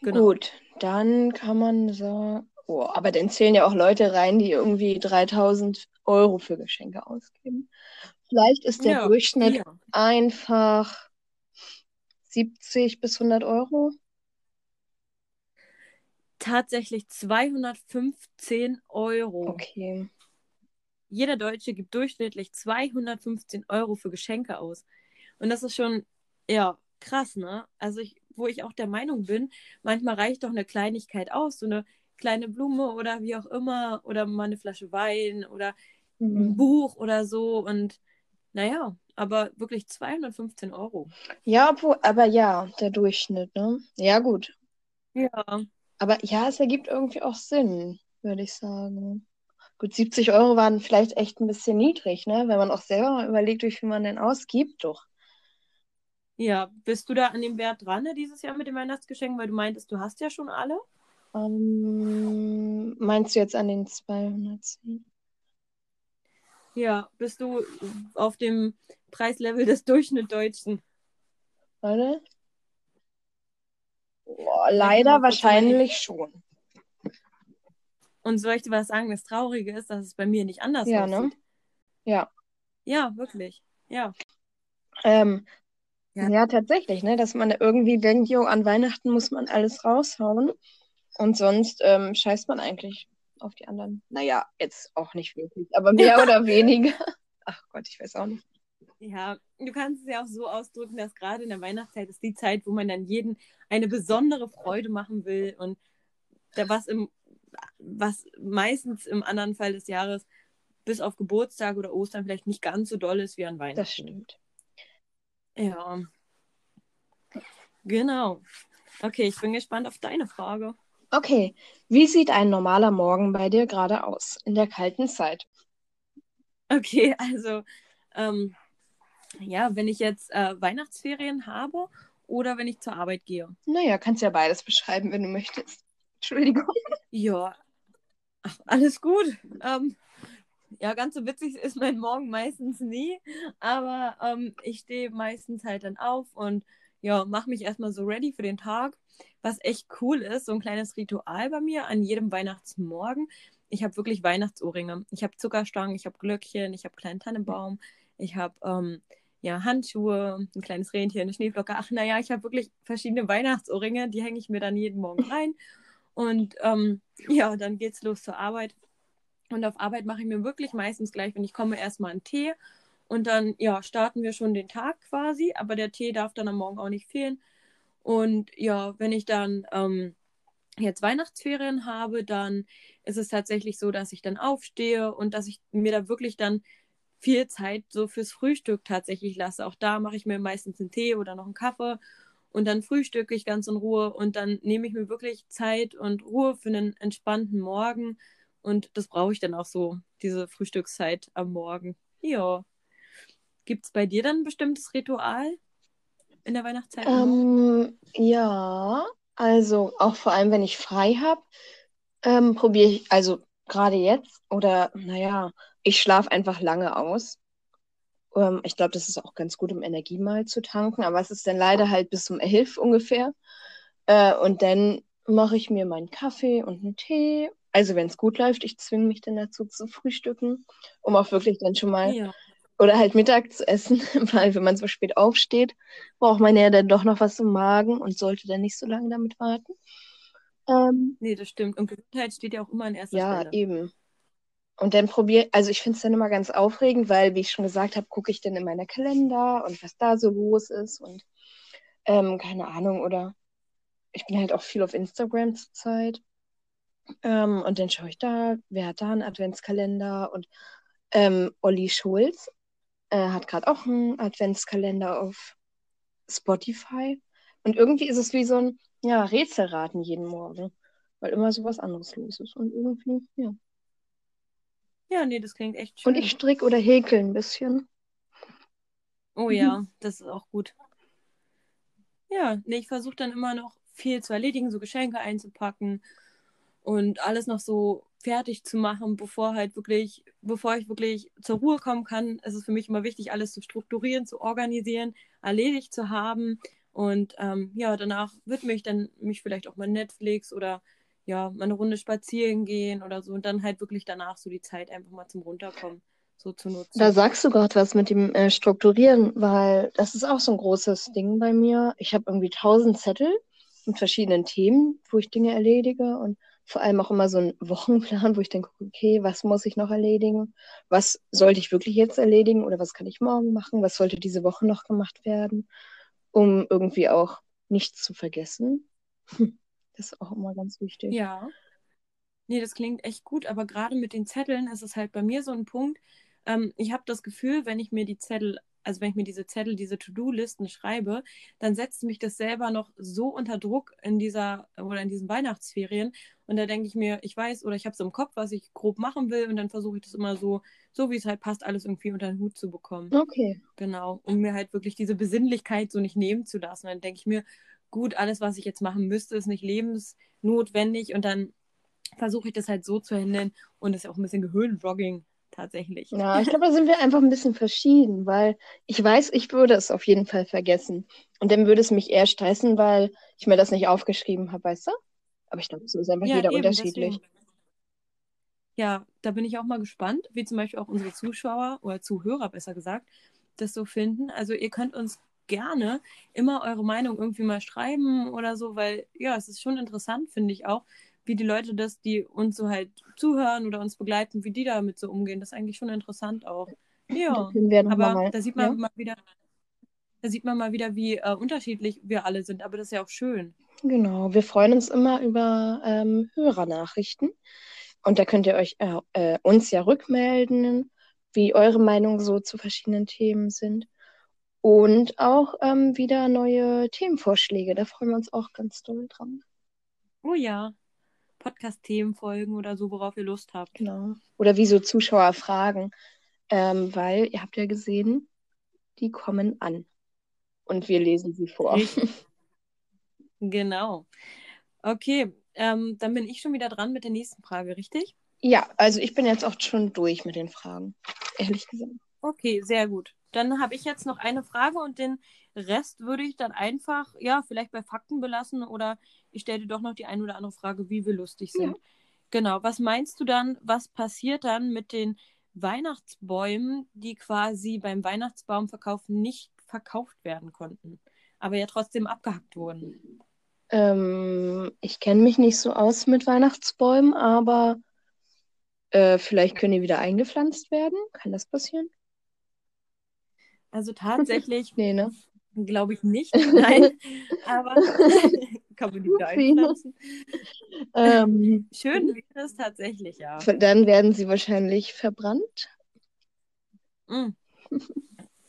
Genau. Gut, dann kann man sagen, oh, aber dann zählen ja auch Leute rein, die irgendwie 3000 Euro für Geschenke ausgeben. Vielleicht ist der Ja, Durchschnitt ja. einfach 70 bis 100 Euro. Tatsächlich 215 Euro. Okay. Jeder Deutsche gibt durchschnittlich 215 Euro für Geschenke aus. Und das ist schon, ja, krass, ne? Also ich, wo ich auch der Meinung bin, manchmal reicht doch eine Kleinigkeit aus, so eine kleine Blume oder wie auch immer, oder mal eine Flasche Wein oder ein Mhm. Buch oder so. Und naja, aber wirklich 215 Euro. Ja, obwohl, aber ja, der Durchschnitt, ne? Ja, gut. Ja. Aber ja, es ergibt irgendwie auch Sinn, würde ich sagen. Gut, 70 Euro waren vielleicht echt ein bisschen niedrig, ne? Wenn man auch selber überlegt, wie viel man denn ausgibt, doch. Ja, bist du da an dem Wert dran ne, dieses Jahr mit dem Weihnachtsgeschenk, weil du meintest, du hast ja schon alle? Ähm, meinst du jetzt an den 210? Ja, bist du auf dem Preislevel des Durchschnittdeutschen? Warte. Boah, leider wahrscheinlich schon. Und soll ich dir was sagen? Das Traurige ist, dass es bei mir nicht anders Ja, ne? Ja. Ja, wirklich. Ja. Ähm, Ja. ja, tatsächlich, ne? Dass man irgendwie denkt, jo, an Weihnachten muss man alles raushauen. Und sonst ähm, scheißt man eigentlich auf die anderen. Naja, jetzt auch nicht wirklich, aber mehr oder weniger. Ach Gott, ich weiß auch nicht. Ja, du kannst es ja auch so ausdrücken, dass gerade in der Weihnachtszeit ist die Zeit, wo man dann jeden eine besondere Freude machen will und da was im was meistens im anderen Fall des Jahres bis auf Geburtstag oder Ostern vielleicht nicht ganz so doll ist wie an Weihnachten. Das stimmt. Ja. Genau. Okay, ich bin gespannt auf deine Frage. Okay, wie sieht ein normaler Morgen bei dir gerade aus in der kalten Zeit? Okay, also ähm, ja, wenn ich jetzt äh, Weihnachtsferien habe oder wenn ich zur Arbeit gehe. Naja, kannst ja beides beschreiben, wenn du möchtest. Entschuldigung. Ja, ach, alles gut. Ähm, ja, ganz so witzig ist mein Morgen meistens nie, aber ähm, ich stehe meistens halt dann auf und ja, mache mich erstmal so ready für den Tag. Was echt cool ist, so ein kleines Ritual bei mir an jedem Weihnachtsmorgen. Ich habe wirklich Weihnachtsohrringe. Ich habe Zuckerstangen, ich habe Glöckchen, ich habe kleinen Tannenbaum, ich habe ähm, ja, Handschuhe, ein kleines Rentier, eine Schneeflocke. Ach, naja, ich habe wirklich verschiedene Weihnachtsohrringe, die hänge ich mir dann jeden Morgen rein. Und ähm, ja, dann geht's los zur Arbeit. Und auf Arbeit mache ich mir wirklich meistens gleich, wenn ich komme, erstmal einen Tee. Und dann, ja, starten wir schon den Tag quasi. Aber der Tee darf dann am Morgen auch nicht fehlen. Und ja, wenn ich dann ähm, jetzt Weihnachtsferien habe, dann ist es tatsächlich so, dass ich dann aufstehe und dass ich mir da wirklich dann viel Zeit so fürs Frühstück tatsächlich lasse. Auch da mache ich mir meistens einen Tee oder noch einen Kaffee und dann frühstücke ich ganz in Ruhe und dann nehme ich mir wirklich Zeit und Ruhe für einen entspannten Morgen und das brauche ich dann auch so, diese Frühstückszeit am Morgen. Ja. Gibt es bei dir dann ein bestimmtes Ritual in der Weihnachtszeit? Ähm, ja, also auch vor allem, wenn ich frei habe, ähm, probiere ich, also gerade jetzt oder naja, ich schlafe einfach lange aus. Ähm, ich glaube, das ist auch ganz gut, um Energie mal zu tanken, aber es ist dann leider halt bis um 11 ungefähr. Äh, und dann mache ich mir meinen Kaffee und einen Tee. Also wenn es gut läuft, ich zwinge mich dann dazu zu frühstücken, um auch wirklich dann schon mal Ja. Oder halt Mittag zu essen, weil wenn man so spät aufsteht, braucht man ja dann doch noch was im Magen und sollte dann nicht so lange damit warten. Ähm, Nee, das stimmt. Und Gesundheit steht ja auch immer an erster ja, Stelle. eben. Und dann probiere, also ich finde es dann immer ganz aufregend, weil, wie ich schon gesagt habe, gucke ich dann in meiner Kalender und was da so los ist und ähm, keine Ahnung, oder ich bin halt auch viel auf Instagram zurzeit. Ähm, und dann schaue ich da, wer hat da einen Adventskalender und ähm, Olli Schulz äh, hat gerade auch einen Adventskalender auf Spotify. Und irgendwie ist es wie so ein ja, Rätselraten jeden Morgen, weil immer so was anderes los ist. Und irgendwie, ja. Ja, nee, das klingt echt schön. Und ich stricke oder häkel ein bisschen. Oh ja, das ist auch gut. Ja, nee, ich versuche dann immer noch viel zu erledigen, so Geschenke einzupacken und alles noch so fertig zu machen, bevor halt wirklich, bevor ich wirklich zur Ruhe kommen kann. Es ist für mich immer wichtig, alles zu strukturieren, zu organisieren, erledigt zu haben. Und ähm, ja, danach widme ich dann mich vielleicht auch mal Netflix oder ja, mal eine Runde spazieren gehen oder so und dann halt wirklich danach so die Zeit einfach mal zum Runterkommen so zu nutzen. Da sagst du gerade was mit dem äh, Strukturieren, weil das ist auch so ein großes Ding bei mir. Ich habe irgendwie tausend Zettel mit verschiedenen Themen, wo ich Dinge erledige und vor allem auch immer so einen Wochenplan, wo ich denke, okay, was muss ich noch erledigen? Was sollte ich wirklich jetzt erledigen oder was kann ich morgen machen? Was sollte diese Woche noch gemacht werden, um irgendwie auch nichts zu vergessen? Das ist auch immer ganz wichtig. Ja. Nee, das klingt echt gut, aber gerade mit den Zetteln ist es halt bei mir so ein Punkt. Ähm, ich habe das Gefühl, wenn ich mir die Zettel, also wenn ich mir diese Zettel, diese To-Do-Listen schreibe, dann setzt mich das selber noch so unter Druck in dieser oder in diesen Weihnachtsferien. Und da denke ich mir, ich weiß oder ich habe so im Kopf, was ich grob machen will, und dann versuche ich das immer so, so wie es halt passt, alles irgendwie unter den Hut zu bekommen. Okay. Genau, um mir halt wirklich diese Besinnlichkeit so nicht nehmen zu lassen. dann denke ich mir, gut, alles, was ich jetzt machen müsste, ist nicht lebensnotwendig und dann versuche ich das halt so zu handeln und das ist auch ein bisschen Gehirnjogging tatsächlich. Ja, ich glaube, da sind wir einfach ein bisschen verschieden, weil ich weiß, ich würde es auf jeden Fall vergessen. Und dann würde es mich eher stressen, weil ich mir das nicht aufgeschrieben habe, weißt du? Aber ich glaube, so ist einfach ja, jeder eben, unterschiedlich. Deswegen. Ja, da bin ich auch mal gespannt, wie zum Beispiel auch unsere Zuschauer oder Zuhörer besser gesagt, das so finden. Also ihr könnt uns gerne immer eure Meinung irgendwie mal schreiben oder so, weil ja, es ist schon interessant, finde ich auch, wie die Leute das, die uns so halt zuhören oder uns begleiten, wie die damit so umgehen. Das ist eigentlich schon interessant auch. Ja, aber mal, da sieht man ja? mal wieder, da sieht man mal wieder, wie äh, unterschiedlich wir alle sind. Aber das ist ja auch schön. Genau, wir freuen uns immer über ähm, Hörernachrichten. Und da könnt ihr euch äh, äh, uns ja rückmelden, wie eure Meinungen so zu verschiedenen Themen sind. Und auch ähm, wieder neue Themenvorschläge. Da freuen wir uns auch ganz doll dran. Oh ja. Podcast-Themenfolgen oder so, worauf ihr Lust habt. Genau. Oder wie so Zuschauer fragen. Ähm, weil ihr habt ja gesehen, die kommen an. Und wir lesen sie vor. genau. Okay, ähm, dann bin ich schon wieder dran mit der nächsten Frage, richtig? Ja, also ich bin jetzt auch schon durch mit den Fragen, ehrlich gesagt. Okay, sehr gut. Dann habe ich jetzt noch eine Frage und den Rest würde ich dann einfach, ja, vielleicht bei Fakten belassen oder ich stelle dir doch noch die eine oder andere Frage, wie wir lustig sind. Ja. Genau, was meinst du dann, was passiert dann mit den Weihnachtsbäumen, die quasi beim Weihnachtsbaumverkauf nicht verkauft werden konnten, aber ja trotzdem abgehackt wurden? Ähm, ich kenne mich nicht so aus mit Weihnachtsbäumen, aber äh, vielleicht können die wieder eingepflanzt werden. Kann das passieren? Also tatsächlich nee, ne? glaube ich nicht. Nein, aber kann man einpflanzen. Ähm, Schön wäre es tatsächlich, ja. Dann werden sie wahrscheinlich verbrannt. Mm.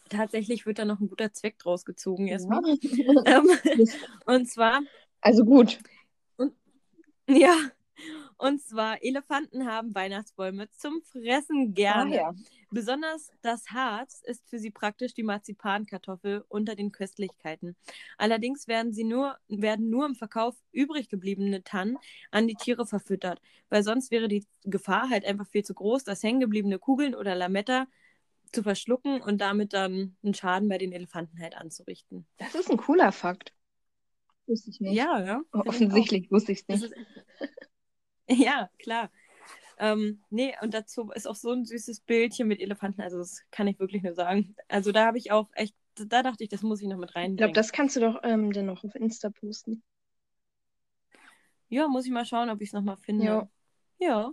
Tatsächlich wird da noch ein guter Zweck draus gezogen, erstmal. Ja. ähm, und zwar. Also gut. Und, ja, und zwar, Elefanten haben Weihnachtsbäume zum Fressen gerne. Ah, ja. Besonders das Harz ist für sie praktisch die Marzipankartoffel unter den Köstlichkeiten. Allerdings werden, sie nur, werden nur im Verkauf übrig gebliebene Tannen an die Tiere verfüttert, weil sonst wäre die Gefahr halt einfach viel zu groß, dass hängengebliebene Kugeln oder Lametta zu verschlucken und damit dann einen Schaden bei den Elefanten halt anzurichten. Das ist ein cooler Fakt. Wusste ich nicht. Ja, ja. Offensichtlich wusste ich es nicht. Ja, klar. Ähm, nee, und dazu ist auch so ein süßes Bildchen mit Elefanten. Also, das kann ich wirklich nur sagen. Also, da habe ich auch echt, da dachte ich, das muss ich noch mit rein. Ich glaube, das kannst du doch ähm, dann noch auf Insta posten. Ja, muss ich mal schauen, ob ich es nochmal finde. Ja. Ja.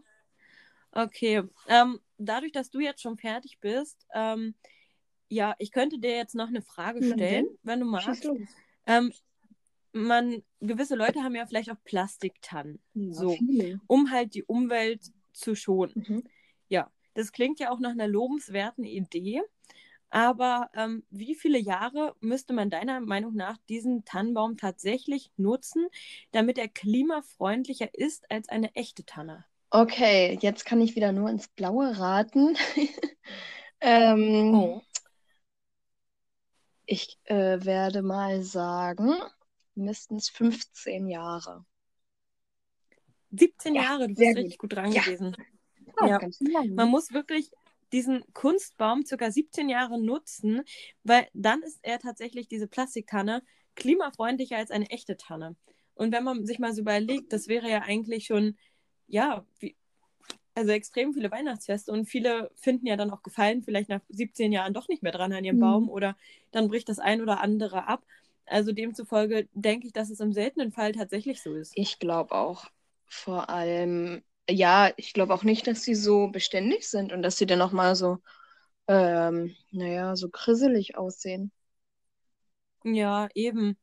Okay. Ähm, dadurch, dass du jetzt schon fertig bist, ähm, ja, ich könnte dir jetzt noch eine Frage stellen, wenn du magst. Ähm, man, gewisse Leute haben ja vielleicht auch Plastiktannen. Ja, so, viele. um halt die Umwelt zu schonen. Mhm. Ja, das klingt ja auch nach einer lobenswerten Idee. Aber ähm, wie viele Jahre müsste man deiner Meinung nach diesen Tannenbaum tatsächlich nutzen, damit er klimafreundlicher ist als eine echte Tanne? Okay, jetzt kann ich wieder nur ins Blaue raten. ähm, oh. Ich äh, werde mal sagen, mindestens 15 Jahre. 17 ja, Jahre, du bist richtig gut dran ja. gewesen. Ja. Man muss wirklich diesen Kunstbaum circa 17 Jahre nutzen, weil dann ist er tatsächlich diese Plastiktanne klimafreundlicher als eine echte Tanne. Und wenn man sich mal so überlegt, das wäre ja eigentlich schon, ja, wie, also extrem viele Weihnachtsfeste und viele finden ja dann auch Gefallen vielleicht nach 17 Jahren doch nicht mehr dran an ihrem Mhm. Baum oder dann bricht das ein oder andere ab. Also demzufolge denke ich, dass es im seltenen Fall tatsächlich so ist. Ich glaube auch vor allem, ja, ich glaube auch nicht, dass sie so beständig sind und dass sie dann nochmal so, ähm, naja, so grisselig aussehen. Ja, eben.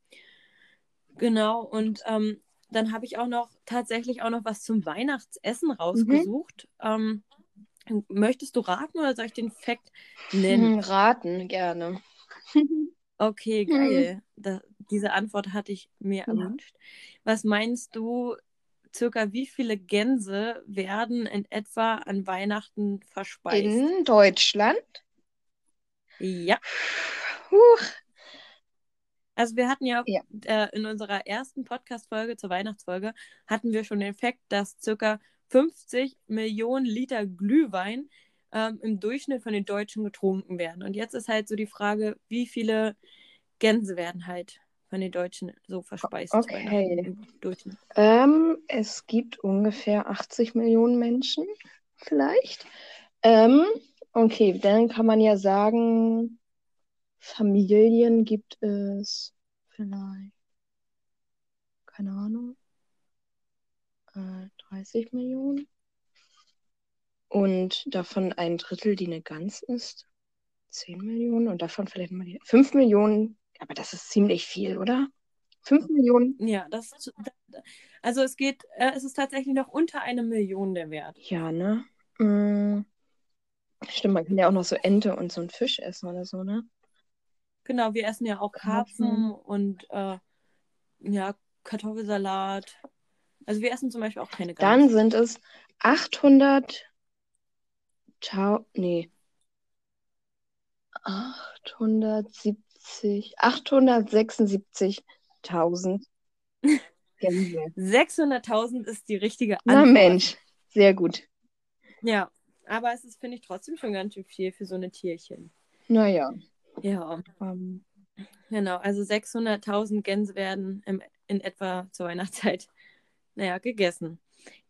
Genau. Und ähm, dann habe ich auch noch tatsächlich auch noch was zum Weihnachtsessen rausgesucht. Ähm, möchtest du raten oder soll ich den Fakt nennen? Hm, raten, gerne. Okay, geil. Da, diese Antwort hatte ich mir erwünscht. Was meinst du, circa wie viele Gänse werden in etwa an Weihnachten verspeist? In Deutschland? Ja, Huch. also wir hatten ja, Ja. Äh, in unserer ersten Podcast-Folge zur Weihnachtsfolge hatten wir schon den Fakt, dass circa 50 Millionen Liter Glühwein ähm, im Durchschnitt von den Deutschen getrunken werden. Und jetzt ist halt so die Frage, wie viele Gänse werden halt von den Deutschen so verspeist Okay. Durchschnitt. Ähm, es gibt ungefähr 80 Millionen Menschen, vielleicht. Ähm, okay, dann kann man ja sagen, Familien gibt es vielleicht, keine Ahnung, äh, 30 Millionen. Und davon ein Drittel, die eine Gans ist. 10 Millionen und davon vielleicht mal die 5 Millionen. Aber das ist ziemlich viel, oder? 5 Millionen? Ja, das also es geht, äh, es ist tatsächlich noch unter eine Million der Wert. Ja, ne? Mm. Stimmt, man kann ja auch noch so Ente und so einen Fisch essen oder so, ne? Genau, wir essen ja auch Karpfen. Karpfen und äh, ja, Kartoffelsalat. Also wir essen zum Beispiel auch keine Dann Gans. sind es 800. Tau nee. 870. 876.000 Gänse. 600.000 ist die richtige Na Antwort. Mensch, sehr gut. Ja, aber es ist, finde ich, trotzdem schon ganz schön viel für so eine Tierchen. Naja. Ja, Ähm, genau. Also 600.000 Gänse werden im, in etwa zur Weihnachtszeit, naja, gegessen.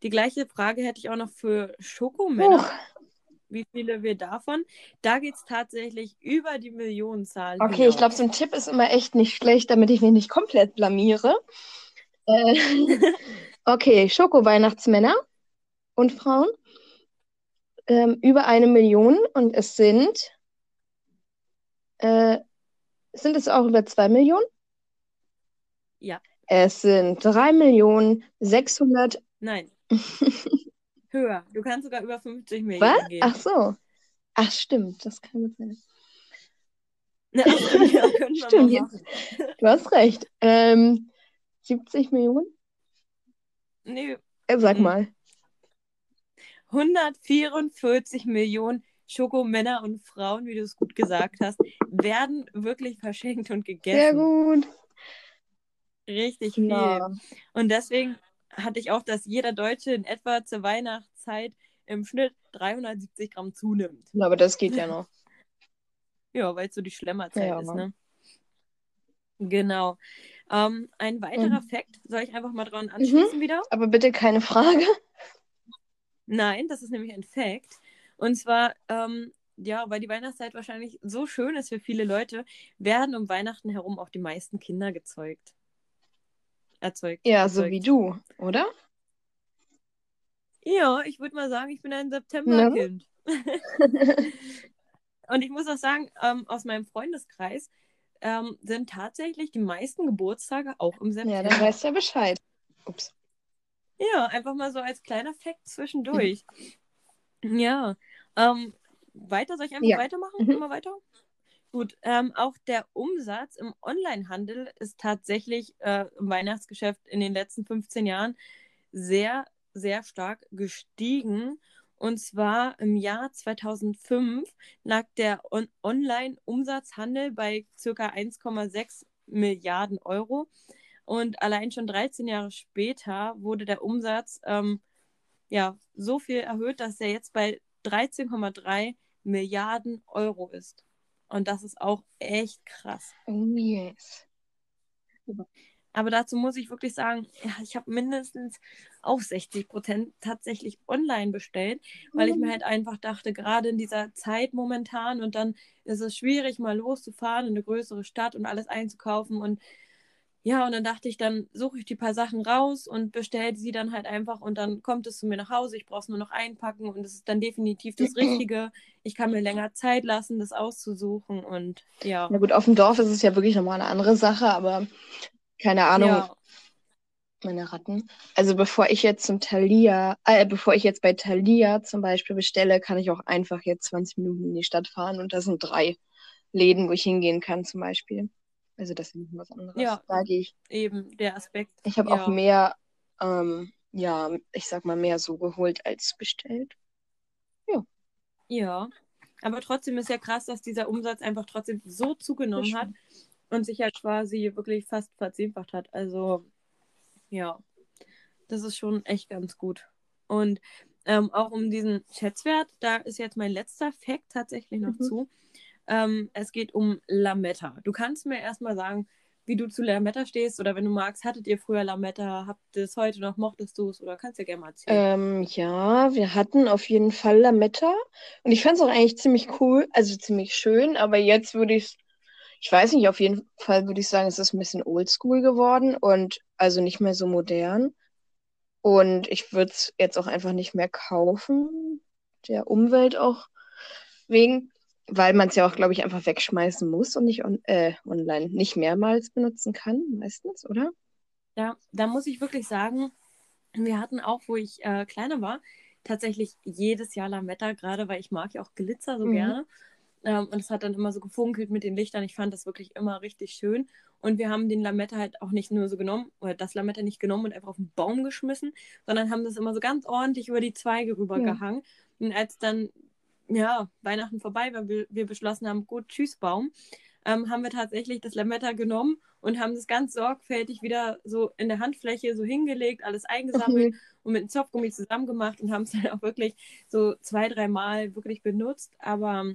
Die gleiche Frage hätte ich auch noch für Schokomänner. huch. Wie viele wir davon? Da geht es tatsächlich über die Millionenzahl. Okay, ich hinaus. glaube, so ein Tipp ist immer echt nicht schlecht, damit ich mich nicht komplett blamiere. Äh, okay, Schoko-Weihnachtsmänner und Frauen. Ähm, über eine Million und es sind. Äh, sind es auch über zwei Millionen? Ja. Es sind drei Millionen sechshundert. Nein. Höher. Du kannst sogar über 50 Millionen Was? gehen. Ach so. Ach, stimmt. Das kann gut sein. Na, ja, Stimmt, jetzt-. Du hast recht. Ähm, 70 Millionen? Nee, sag Mhm. mal. 144 Millionen Schokomänner und Frauen, wie du es gut gesagt hast, werden wirklich verschenkt und gegessen. Sehr gut. Richtig viel. Na, Und deswegen hatte ich auch, dass jeder Deutsche in etwa zur Weihnachtszeit im Schnitt 370 Gramm zunimmt. aber das geht ja noch. Ja, weil es so die Schlemmerzeit Ja. ist, ne? Genau. Ähm, ein weiterer Mhm. Fakt, soll ich einfach mal dran anschließen wieder? Aber bitte keine Frage. Nein, das ist nämlich ein Fact. Und zwar, ähm, ja, weil die Weihnachtszeit wahrscheinlich so schön ist für viele Leute, werden um Weihnachten herum auch die meisten Kinder gezeugt. Erzeugt. Ja, so erzeugt. wie du, oder? Ja, ich würde mal sagen, ich bin ein Septemberkind. Und ich muss auch sagen, ähm, aus meinem Freundeskreis ähm, sind tatsächlich die meisten Geburtstage auch im Ja, September. dann weißt du ja Bescheid. Ups. Ja, einfach mal so als kleiner Fakt zwischendurch. Ja. Ähm, weiter, soll ich einfach Ja. weitermachen? Mhm. Immer weiter? Gut, ähm, auch der Umsatz im Onlinehandel ist tatsächlich äh, im Weihnachtsgeschäft in den letzten 15 Jahren sehr, sehr stark gestiegen. Und zwar im Jahr 2005 lag der On Online-Umsatzhandel bei ca. 1,6 Milliarden Euro. Und allein schon 13 Jahre später wurde der Umsatz ähm, ja, so viel erhöht, dass er jetzt bei 13,3 Milliarden Euro ist. Und das ist auch echt krass. Oh yes. Aber dazu muss ich wirklich sagen, ja, ich habe mindestens auch 60 Prozent tatsächlich online bestellt, weil ich mir halt einfach dachte, gerade in dieser Zeit momentan und dann ist es schwierig, mal loszufahren in eine größere Stadt und alles einzukaufen und ja, und dann dachte ich, dann suche ich die paar Sachen raus und bestelle sie dann halt einfach und dann kommt es zu mir nach Hause. Ich brauche es nur noch einpacken und es ist dann definitiv das Richtige. Ich kann mir länger Zeit lassen, das auszusuchen und ja. Na gut, auf dem Dorf ist es ja wirklich nochmal eine andere Sache, aber keine Ahnung. Ja. Meine Ratten. Also bevor ich jetzt zum Thalia, äh, bevor ich jetzt bei Thalia zum Beispiel bestelle, kann ich auch einfach jetzt 20 Minuten in die Stadt fahren und da sind drei Läden, wo ich hingehen kann zum Beispiel. Also das ist nicht was anderes. Ja. Da gehe ich. Eben, der Aspekt. Ich habe Ja. auch mehr, ähm, ja, ich sag mal mehr so geholt als bestellt. Ja. Aber trotzdem ist ja krass, dass dieser Umsatz einfach trotzdem so zugenommen hat und sich ja quasi wirklich fast verzehnfacht hat. Also, ja, das ist schon echt ganz gut. Und ähm, auch um diesen Schätzwert, da ist jetzt mein letzter Fact tatsächlich noch Mhm. zu. Ähm, es geht um Lametta. Du kannst mir erstmal sagen, wie du zu Lametta stehst oder wenn du magst, hattet ihr früher Lametta, habt ihr es heute noch, mochtest du es oder kannst dir gerne mal erzählen. Ähm, ja, wir hatten auf jeden Fall Lametta und ich fand es auch eigentlich ziemlich cool, also ziemlich schön, aber jetzt würde ich ich weiß nicht, auf jeden Fall würde ich sagen, es ist ein bisschen oldschool geworden und also nicht mehr so modern. Und ich würde es jetzt auch einfach nicht mehr kaufen, der Umwelt auch wegen, weil man es ja auch, glaube ich, einfach wegschmeißen muss und nicht on äh, online nicht mehrmals benutzen kann, meistens, oder? Ja, da muss ich wirklich sagen, wir hatten auch, wo ich äh, kleiner war, tatsächlich jedes Jahr Lametta, gerade weil ich mag ja auch Glitzer so Mhm. gerne. Ähm, und es hat dann immer so gefunkelt mit den Lichtern. Ich fand das wirklich immer richtig schön. Und wir haben den Lametta halt auch nicht nur so genommen, oder das Lametta nicht genommen und einfach auf den Baum geschmissen, sondern haben das immer so ganz ordentlich über die Zweige rübergehangen. Und als dann, ja, Weihnachten vorbei war, wir, wir beschlossen haben, gut, tschüss Baum, ähm, haben wir tatsächlich das Lametta genommen und haben das ganz sorgfältig wieder so in der Handfläche so hingelegt, alles eingesammelt Mhm. und mit einem Zopfgummi zusammen gemacht und haben es dann auch wirklich so zwei, dreimal wirklich benutzt. Aber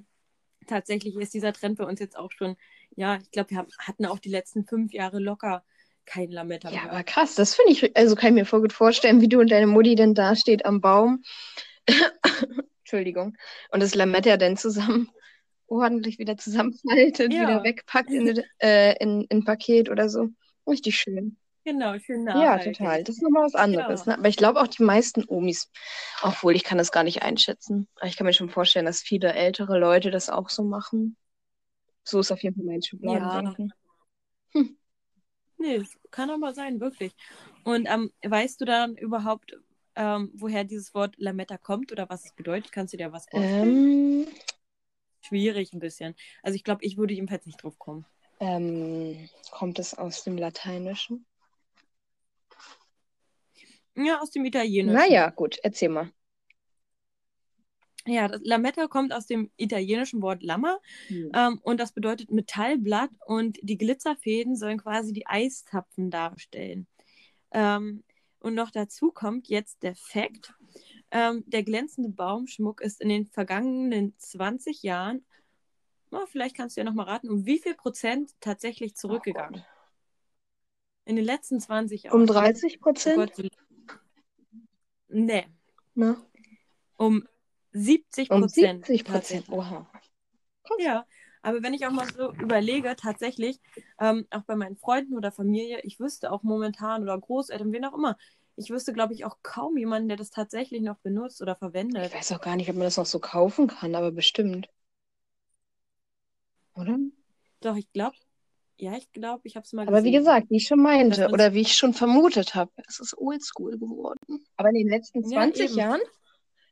tatsächlich ist dieser Trend bei uns jetzt auch schon, ja, ich glaube, wir haben, hatten auch die letzten fünf Jahre locker kein Lametta Ja, mehr. aber krass, das finde ich, also kann ich mir voll gut vorstellen, wie du und deine Mutti denn da steht am Baum. Entschuldigung. Und das Lametta dann zusammen ordentlich wieder zusammenfaltet, Ja. wieder wegpackt in, äh, in, Paket oder so. Richtig schön. Genau, schön Ja, nachhaltig. total. Das ist nochmal was anderes. Ja. Ne? Aber ich glaube auch die meisten Omis, obwohl ich kann das gar nicht einschätzen. Aber ich kann mir schon vorstellen, dass viele ältere Leute das auch so machen. So ist auf jeden Fall mein Schubladendenken. Nee, das kann aber sein, wirklich. Und ähm, weißt du dann überhaupt, ähm, woher dieses Wort Lametta kommt oder was es bedeutet? Kannst du dir was vorstellen? Ähm, Schwierig ein bisschen. Also ich glaube, ich würde jedenfalls nicht drauf kommen. ähm, kommt es aus dem Lateinischen? Ja, aus dem Italienischen. Naja, gut, erzähl mal. Ja, das Lametta kommt aus dem italienischen Wort Lama Hm. ähm, und das bedeutet Metallblatt und die Glitzerfäden sollen quasi die Eiszapfen darstellen. Ähm, und noch dazu kommt jetzt der Fakt, ähm, der glänzende Baumschmuck ist in den vergangenen 20 Jahren, oh, vielleicht kannst du ja nochmal raten, um wie viel Prozent tatsächlich zurückgegangen? in den letzten 20 Jahren. Um 30 Oh Prozent? So... Nee, Ne? um 70 Um Prozent. 70 Prozent. Oha. Ja, aber wenn ich auch mal so überlege, tatsächlich, ähm, auch bei meinen Freunden oder Familie, ich wüsste auch momentan oder Großeltern, wen auch immer, ich wüsste, glaube ich, auch kaum jemanden, der das tatsächlich noch benutzt oder verwendet. Ich weiß auch gar nicht, ob man das noch so kaufen kann, aber bestimmt. Oder? Doch, ich glaube, ja, ich glaube, ich habe es mal Aber wie gesagt, wie ich schon meinte oder wie ich schon vermutet habe, es ist oldschool geworden. Aber in den letzten Ja, 20 eben. Jahren,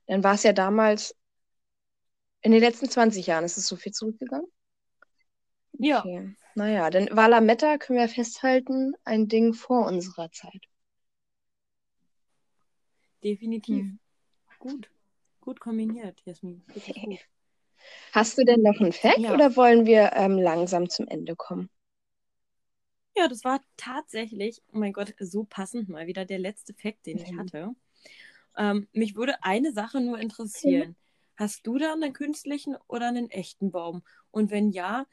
dann war es ja damals, in den letzten 20 Jahren ist es so viel zurückgegangen. Ja, Okay. Naja, dann war Lametta, können wir festhalten, ein Ding vor unserer Zeit. definitiv. Hm. Gut. Gut kombiniert, Jasmin. Gut. Hast du denn noch einen Fact Ja. oder wollen wir ähm, langsam zum Ende kommen? Ja, das war tatsächlich, oh mein Gott, so passend mal wieder der letzte Fact, den ich Mhm. hatte. Ähm, mich würde eine Sache nur interessieren. Hast du da einen künstlichen oder einen echten Baum? Und wenn ja,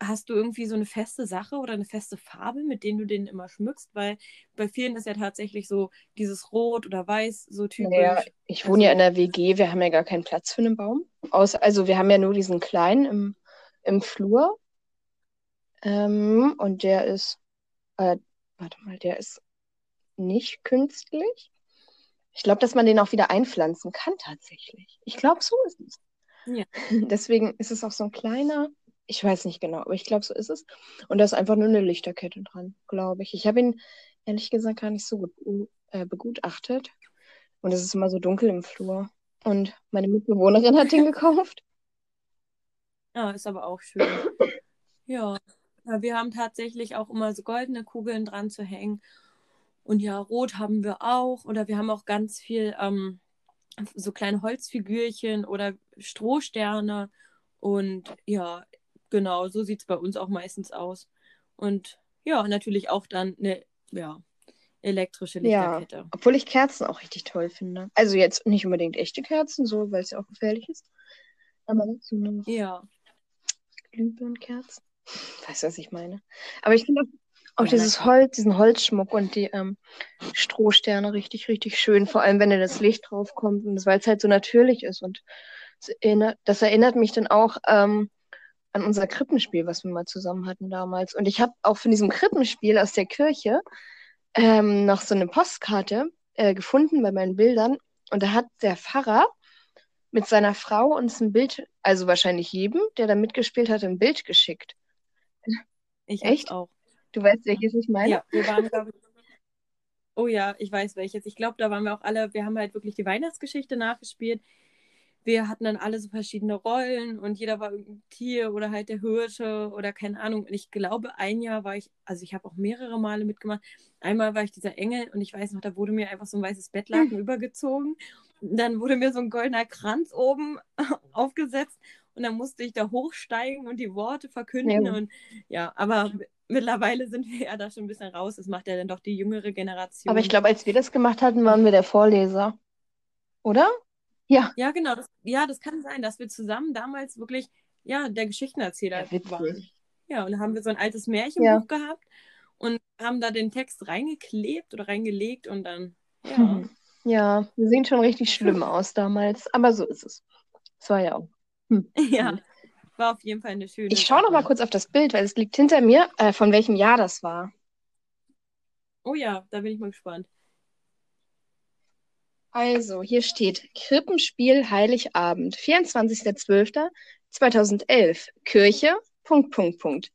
hast du irgendwie so eine feste Sache oder eine feste Farbe, mit denen du den immer schmückst? Weil bei vielen ist ja tatsächlich so dieses Rot oder Weiß so typisch. Naja, ich wohne ja in der WG, wir haben ja gar keinen Platz für einen Baum. Aus, also wir haben ja nur diesen kleinen im, im Flur. Ähm, und der ist, äh, warte mal, der ist nicht künstlich. Ich glaube, dass man den auch wieder einpflanzen kann tatsächlich. Ich glaube, so ist es. Ja. Deswegen ist es auch so ein kleiner. Ich weiß nicht genau, aber ich glaube, so ist es. Und da ist einfach nur eine Lichterkette dran, glaube ich. Ich habe ihn ehrlich gesagt gar nicht so gut äh, begutachtet. Und es ist immer so dunkel im Flur. Und meine Mitbewohnerin hat den gekauft. Ja, ist aber auch schön. ja. ja. Wir haben tatsächlich auch immer so goldene Kugeln dran zu hängen. Und ja, rot haben wir auch. Oder wir haben auch ganz viel ähm, so kleine Holzfigürchen oder Strohsterne. Und ja, genau, so sieht es bei uns auch meistens aus. Und ja, natürlich auch dann eine ja, elektrische Lichterkette. Ja, obwohl ich Kerzen auch richtig toll finde. Also jetzt nicht unbedingt echte Kerzen, so, weil es ja auch gefährlich ist. Aber so eine ja. Glühbirnenkerzen. Weißt du, was ich meine? Aber ich finde auch auch dieses Holz, diesen Holzschmuck und die ähm, Strohsterne richtig, richtig schön. Vor allem, wenn da das Licht drauf kommt und weil es halt so natürlich ist. Und das erinnert, das erinnert mich dann auch ähm, an unser Krippenspiel, was wir mal zusammen hatten damals. Und ich habe auch von diesem Krippenspiel aus der Kirche ähm, noch so eine Postkarte äh, gefunden bei meinen Bildern. Und da hat der Pfarrer mit seiner Frau uns ein Bild, also wahrscheinlich jedem, der da mitgespielt hat, ein Bild geschickt. Ich Echt? auch. Du weißt, welches ich meine? Ja, wir waren, glaube ich. Oh ja, ich weiß welches. Ich glaube, da waren wir auch alle, wir haben halt wirklich die Weihnachtsgeschichte nachgespielt. Wir hatten dann alle so verschiedene Rollen und jeder war irgendein Tier oder halt der Hirsche oder keine Ahnung. Und ich glaube, ein Jahr war ich, also ich habe auch mehrere Male mitgemacht. Einmal war ich dieser Engel und ich weiß noch, da wurde mir einfach so ein weißes Bettlaken hm. übergezogen. Dann wurde mir so ein goldener Kranz oben aufgesetzt und dann musste ich da hochsteigen und die Worte verkünden. Ja. Und ja, aber mittlerweile sind wir ja da schon ein bisschen raus. Das macht ja dann doch die jüngere Generation. Aber ich glaube, als wir das gemacht hatten, waren wir der Vorleser. Oder? Ja. Ja, genau. Das, ja, das kann sein, dass wir zusammen damals wirklich ja, der Geschichtenerzähler ja, waren. Ja, und da haben wir so ein altes Märchenbuch ja. gehabt und haben da den Text reingeklebt oder reingelegt und dann, ja. Hm. Ja, wir sehen schon richtig schlimm aus damals, aber so ist es. Es war ja auch. Hm. Ja, war auf jeden Fall eine schöne. Ich schaue noch mal kurz auf das Bild, weil es liegt hinter mir, äh, von welchem Jahr das war. Oh ja, da bin ich mal gespannt. Also, hier steht Krippenspiel Heiligabend, 24.12.2011, Kirche, Punkt, Punkt, Punkt.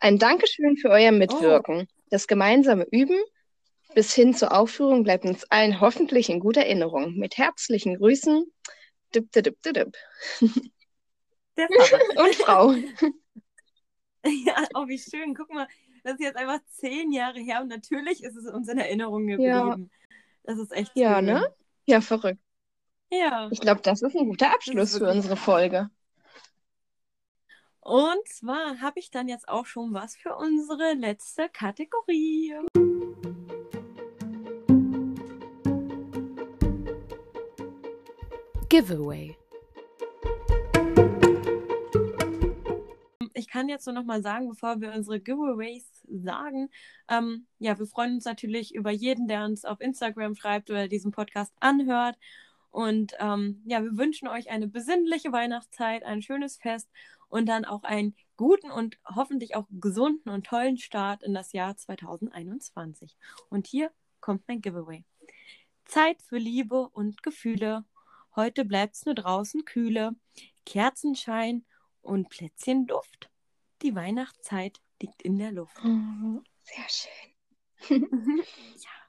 Ein Dankeschön für euer Mitwirken. Oh. Das gemeinsame Üben bis hin zur Aufführung bleibt uns allen hoffentlich in guter Erinnerung. Mit herzlichen Grüßen. Dip, dip, dip, dip. Der Papa. Und Frau. ja, oh, wie schön. Guck mal, das ist jetzt einfach zehn Jahre her und natürlich ist es uns in Erinnerung geblieben. Ja. Das ist echt Ja, schön. ne? Ja, verrückt. Ja. Ich glaube, das ist ein guter Abschluss für unsere Folge. Und zwar habe ich dann jetzt auch schon was für unsere letzte Kategorie. Giveaway. Ich kann jetzt nur noch mal sagen, bevor wir unsere Giveaways sagen, ähm, ja, wir freuen uns natürlich über jeden, der uns auf Instagram schreibt oder diesen Podcast anhört. Und ähm, ja, wir wünschen euch eine besinnliche Weihnachtszeit, ein schönes Fest und dann auch einen guten und hoffentlich auch gesunden und tollen Start in das Jahr 2021. Und hier kommt mein Giveaway. Zeit für Liebe und Gefühle. Heute bleibt's nur draußen kühle. Kerzenschein und Plätzchenduft. Die Weihnachtszeit liegt in der Luft. Oh, sehr schön.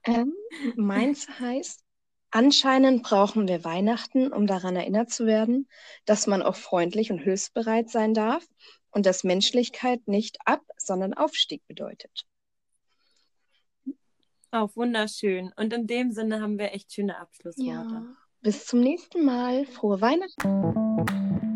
ja. ähm, meins heißt, anscheinend brauchen wir Weihnachten, um daran erinnert zu werden, dass man auch freundlich und hilfsbereit sein darf und dass Menschlichkeit nicht Ab-, sondern Aufstieg bedeutet. Auch wunderschön. Und in dem Sinne haben wir echt schöne Abschlussworte. Ja. Bis zum nächsten Mal. Frohe Weihnachten.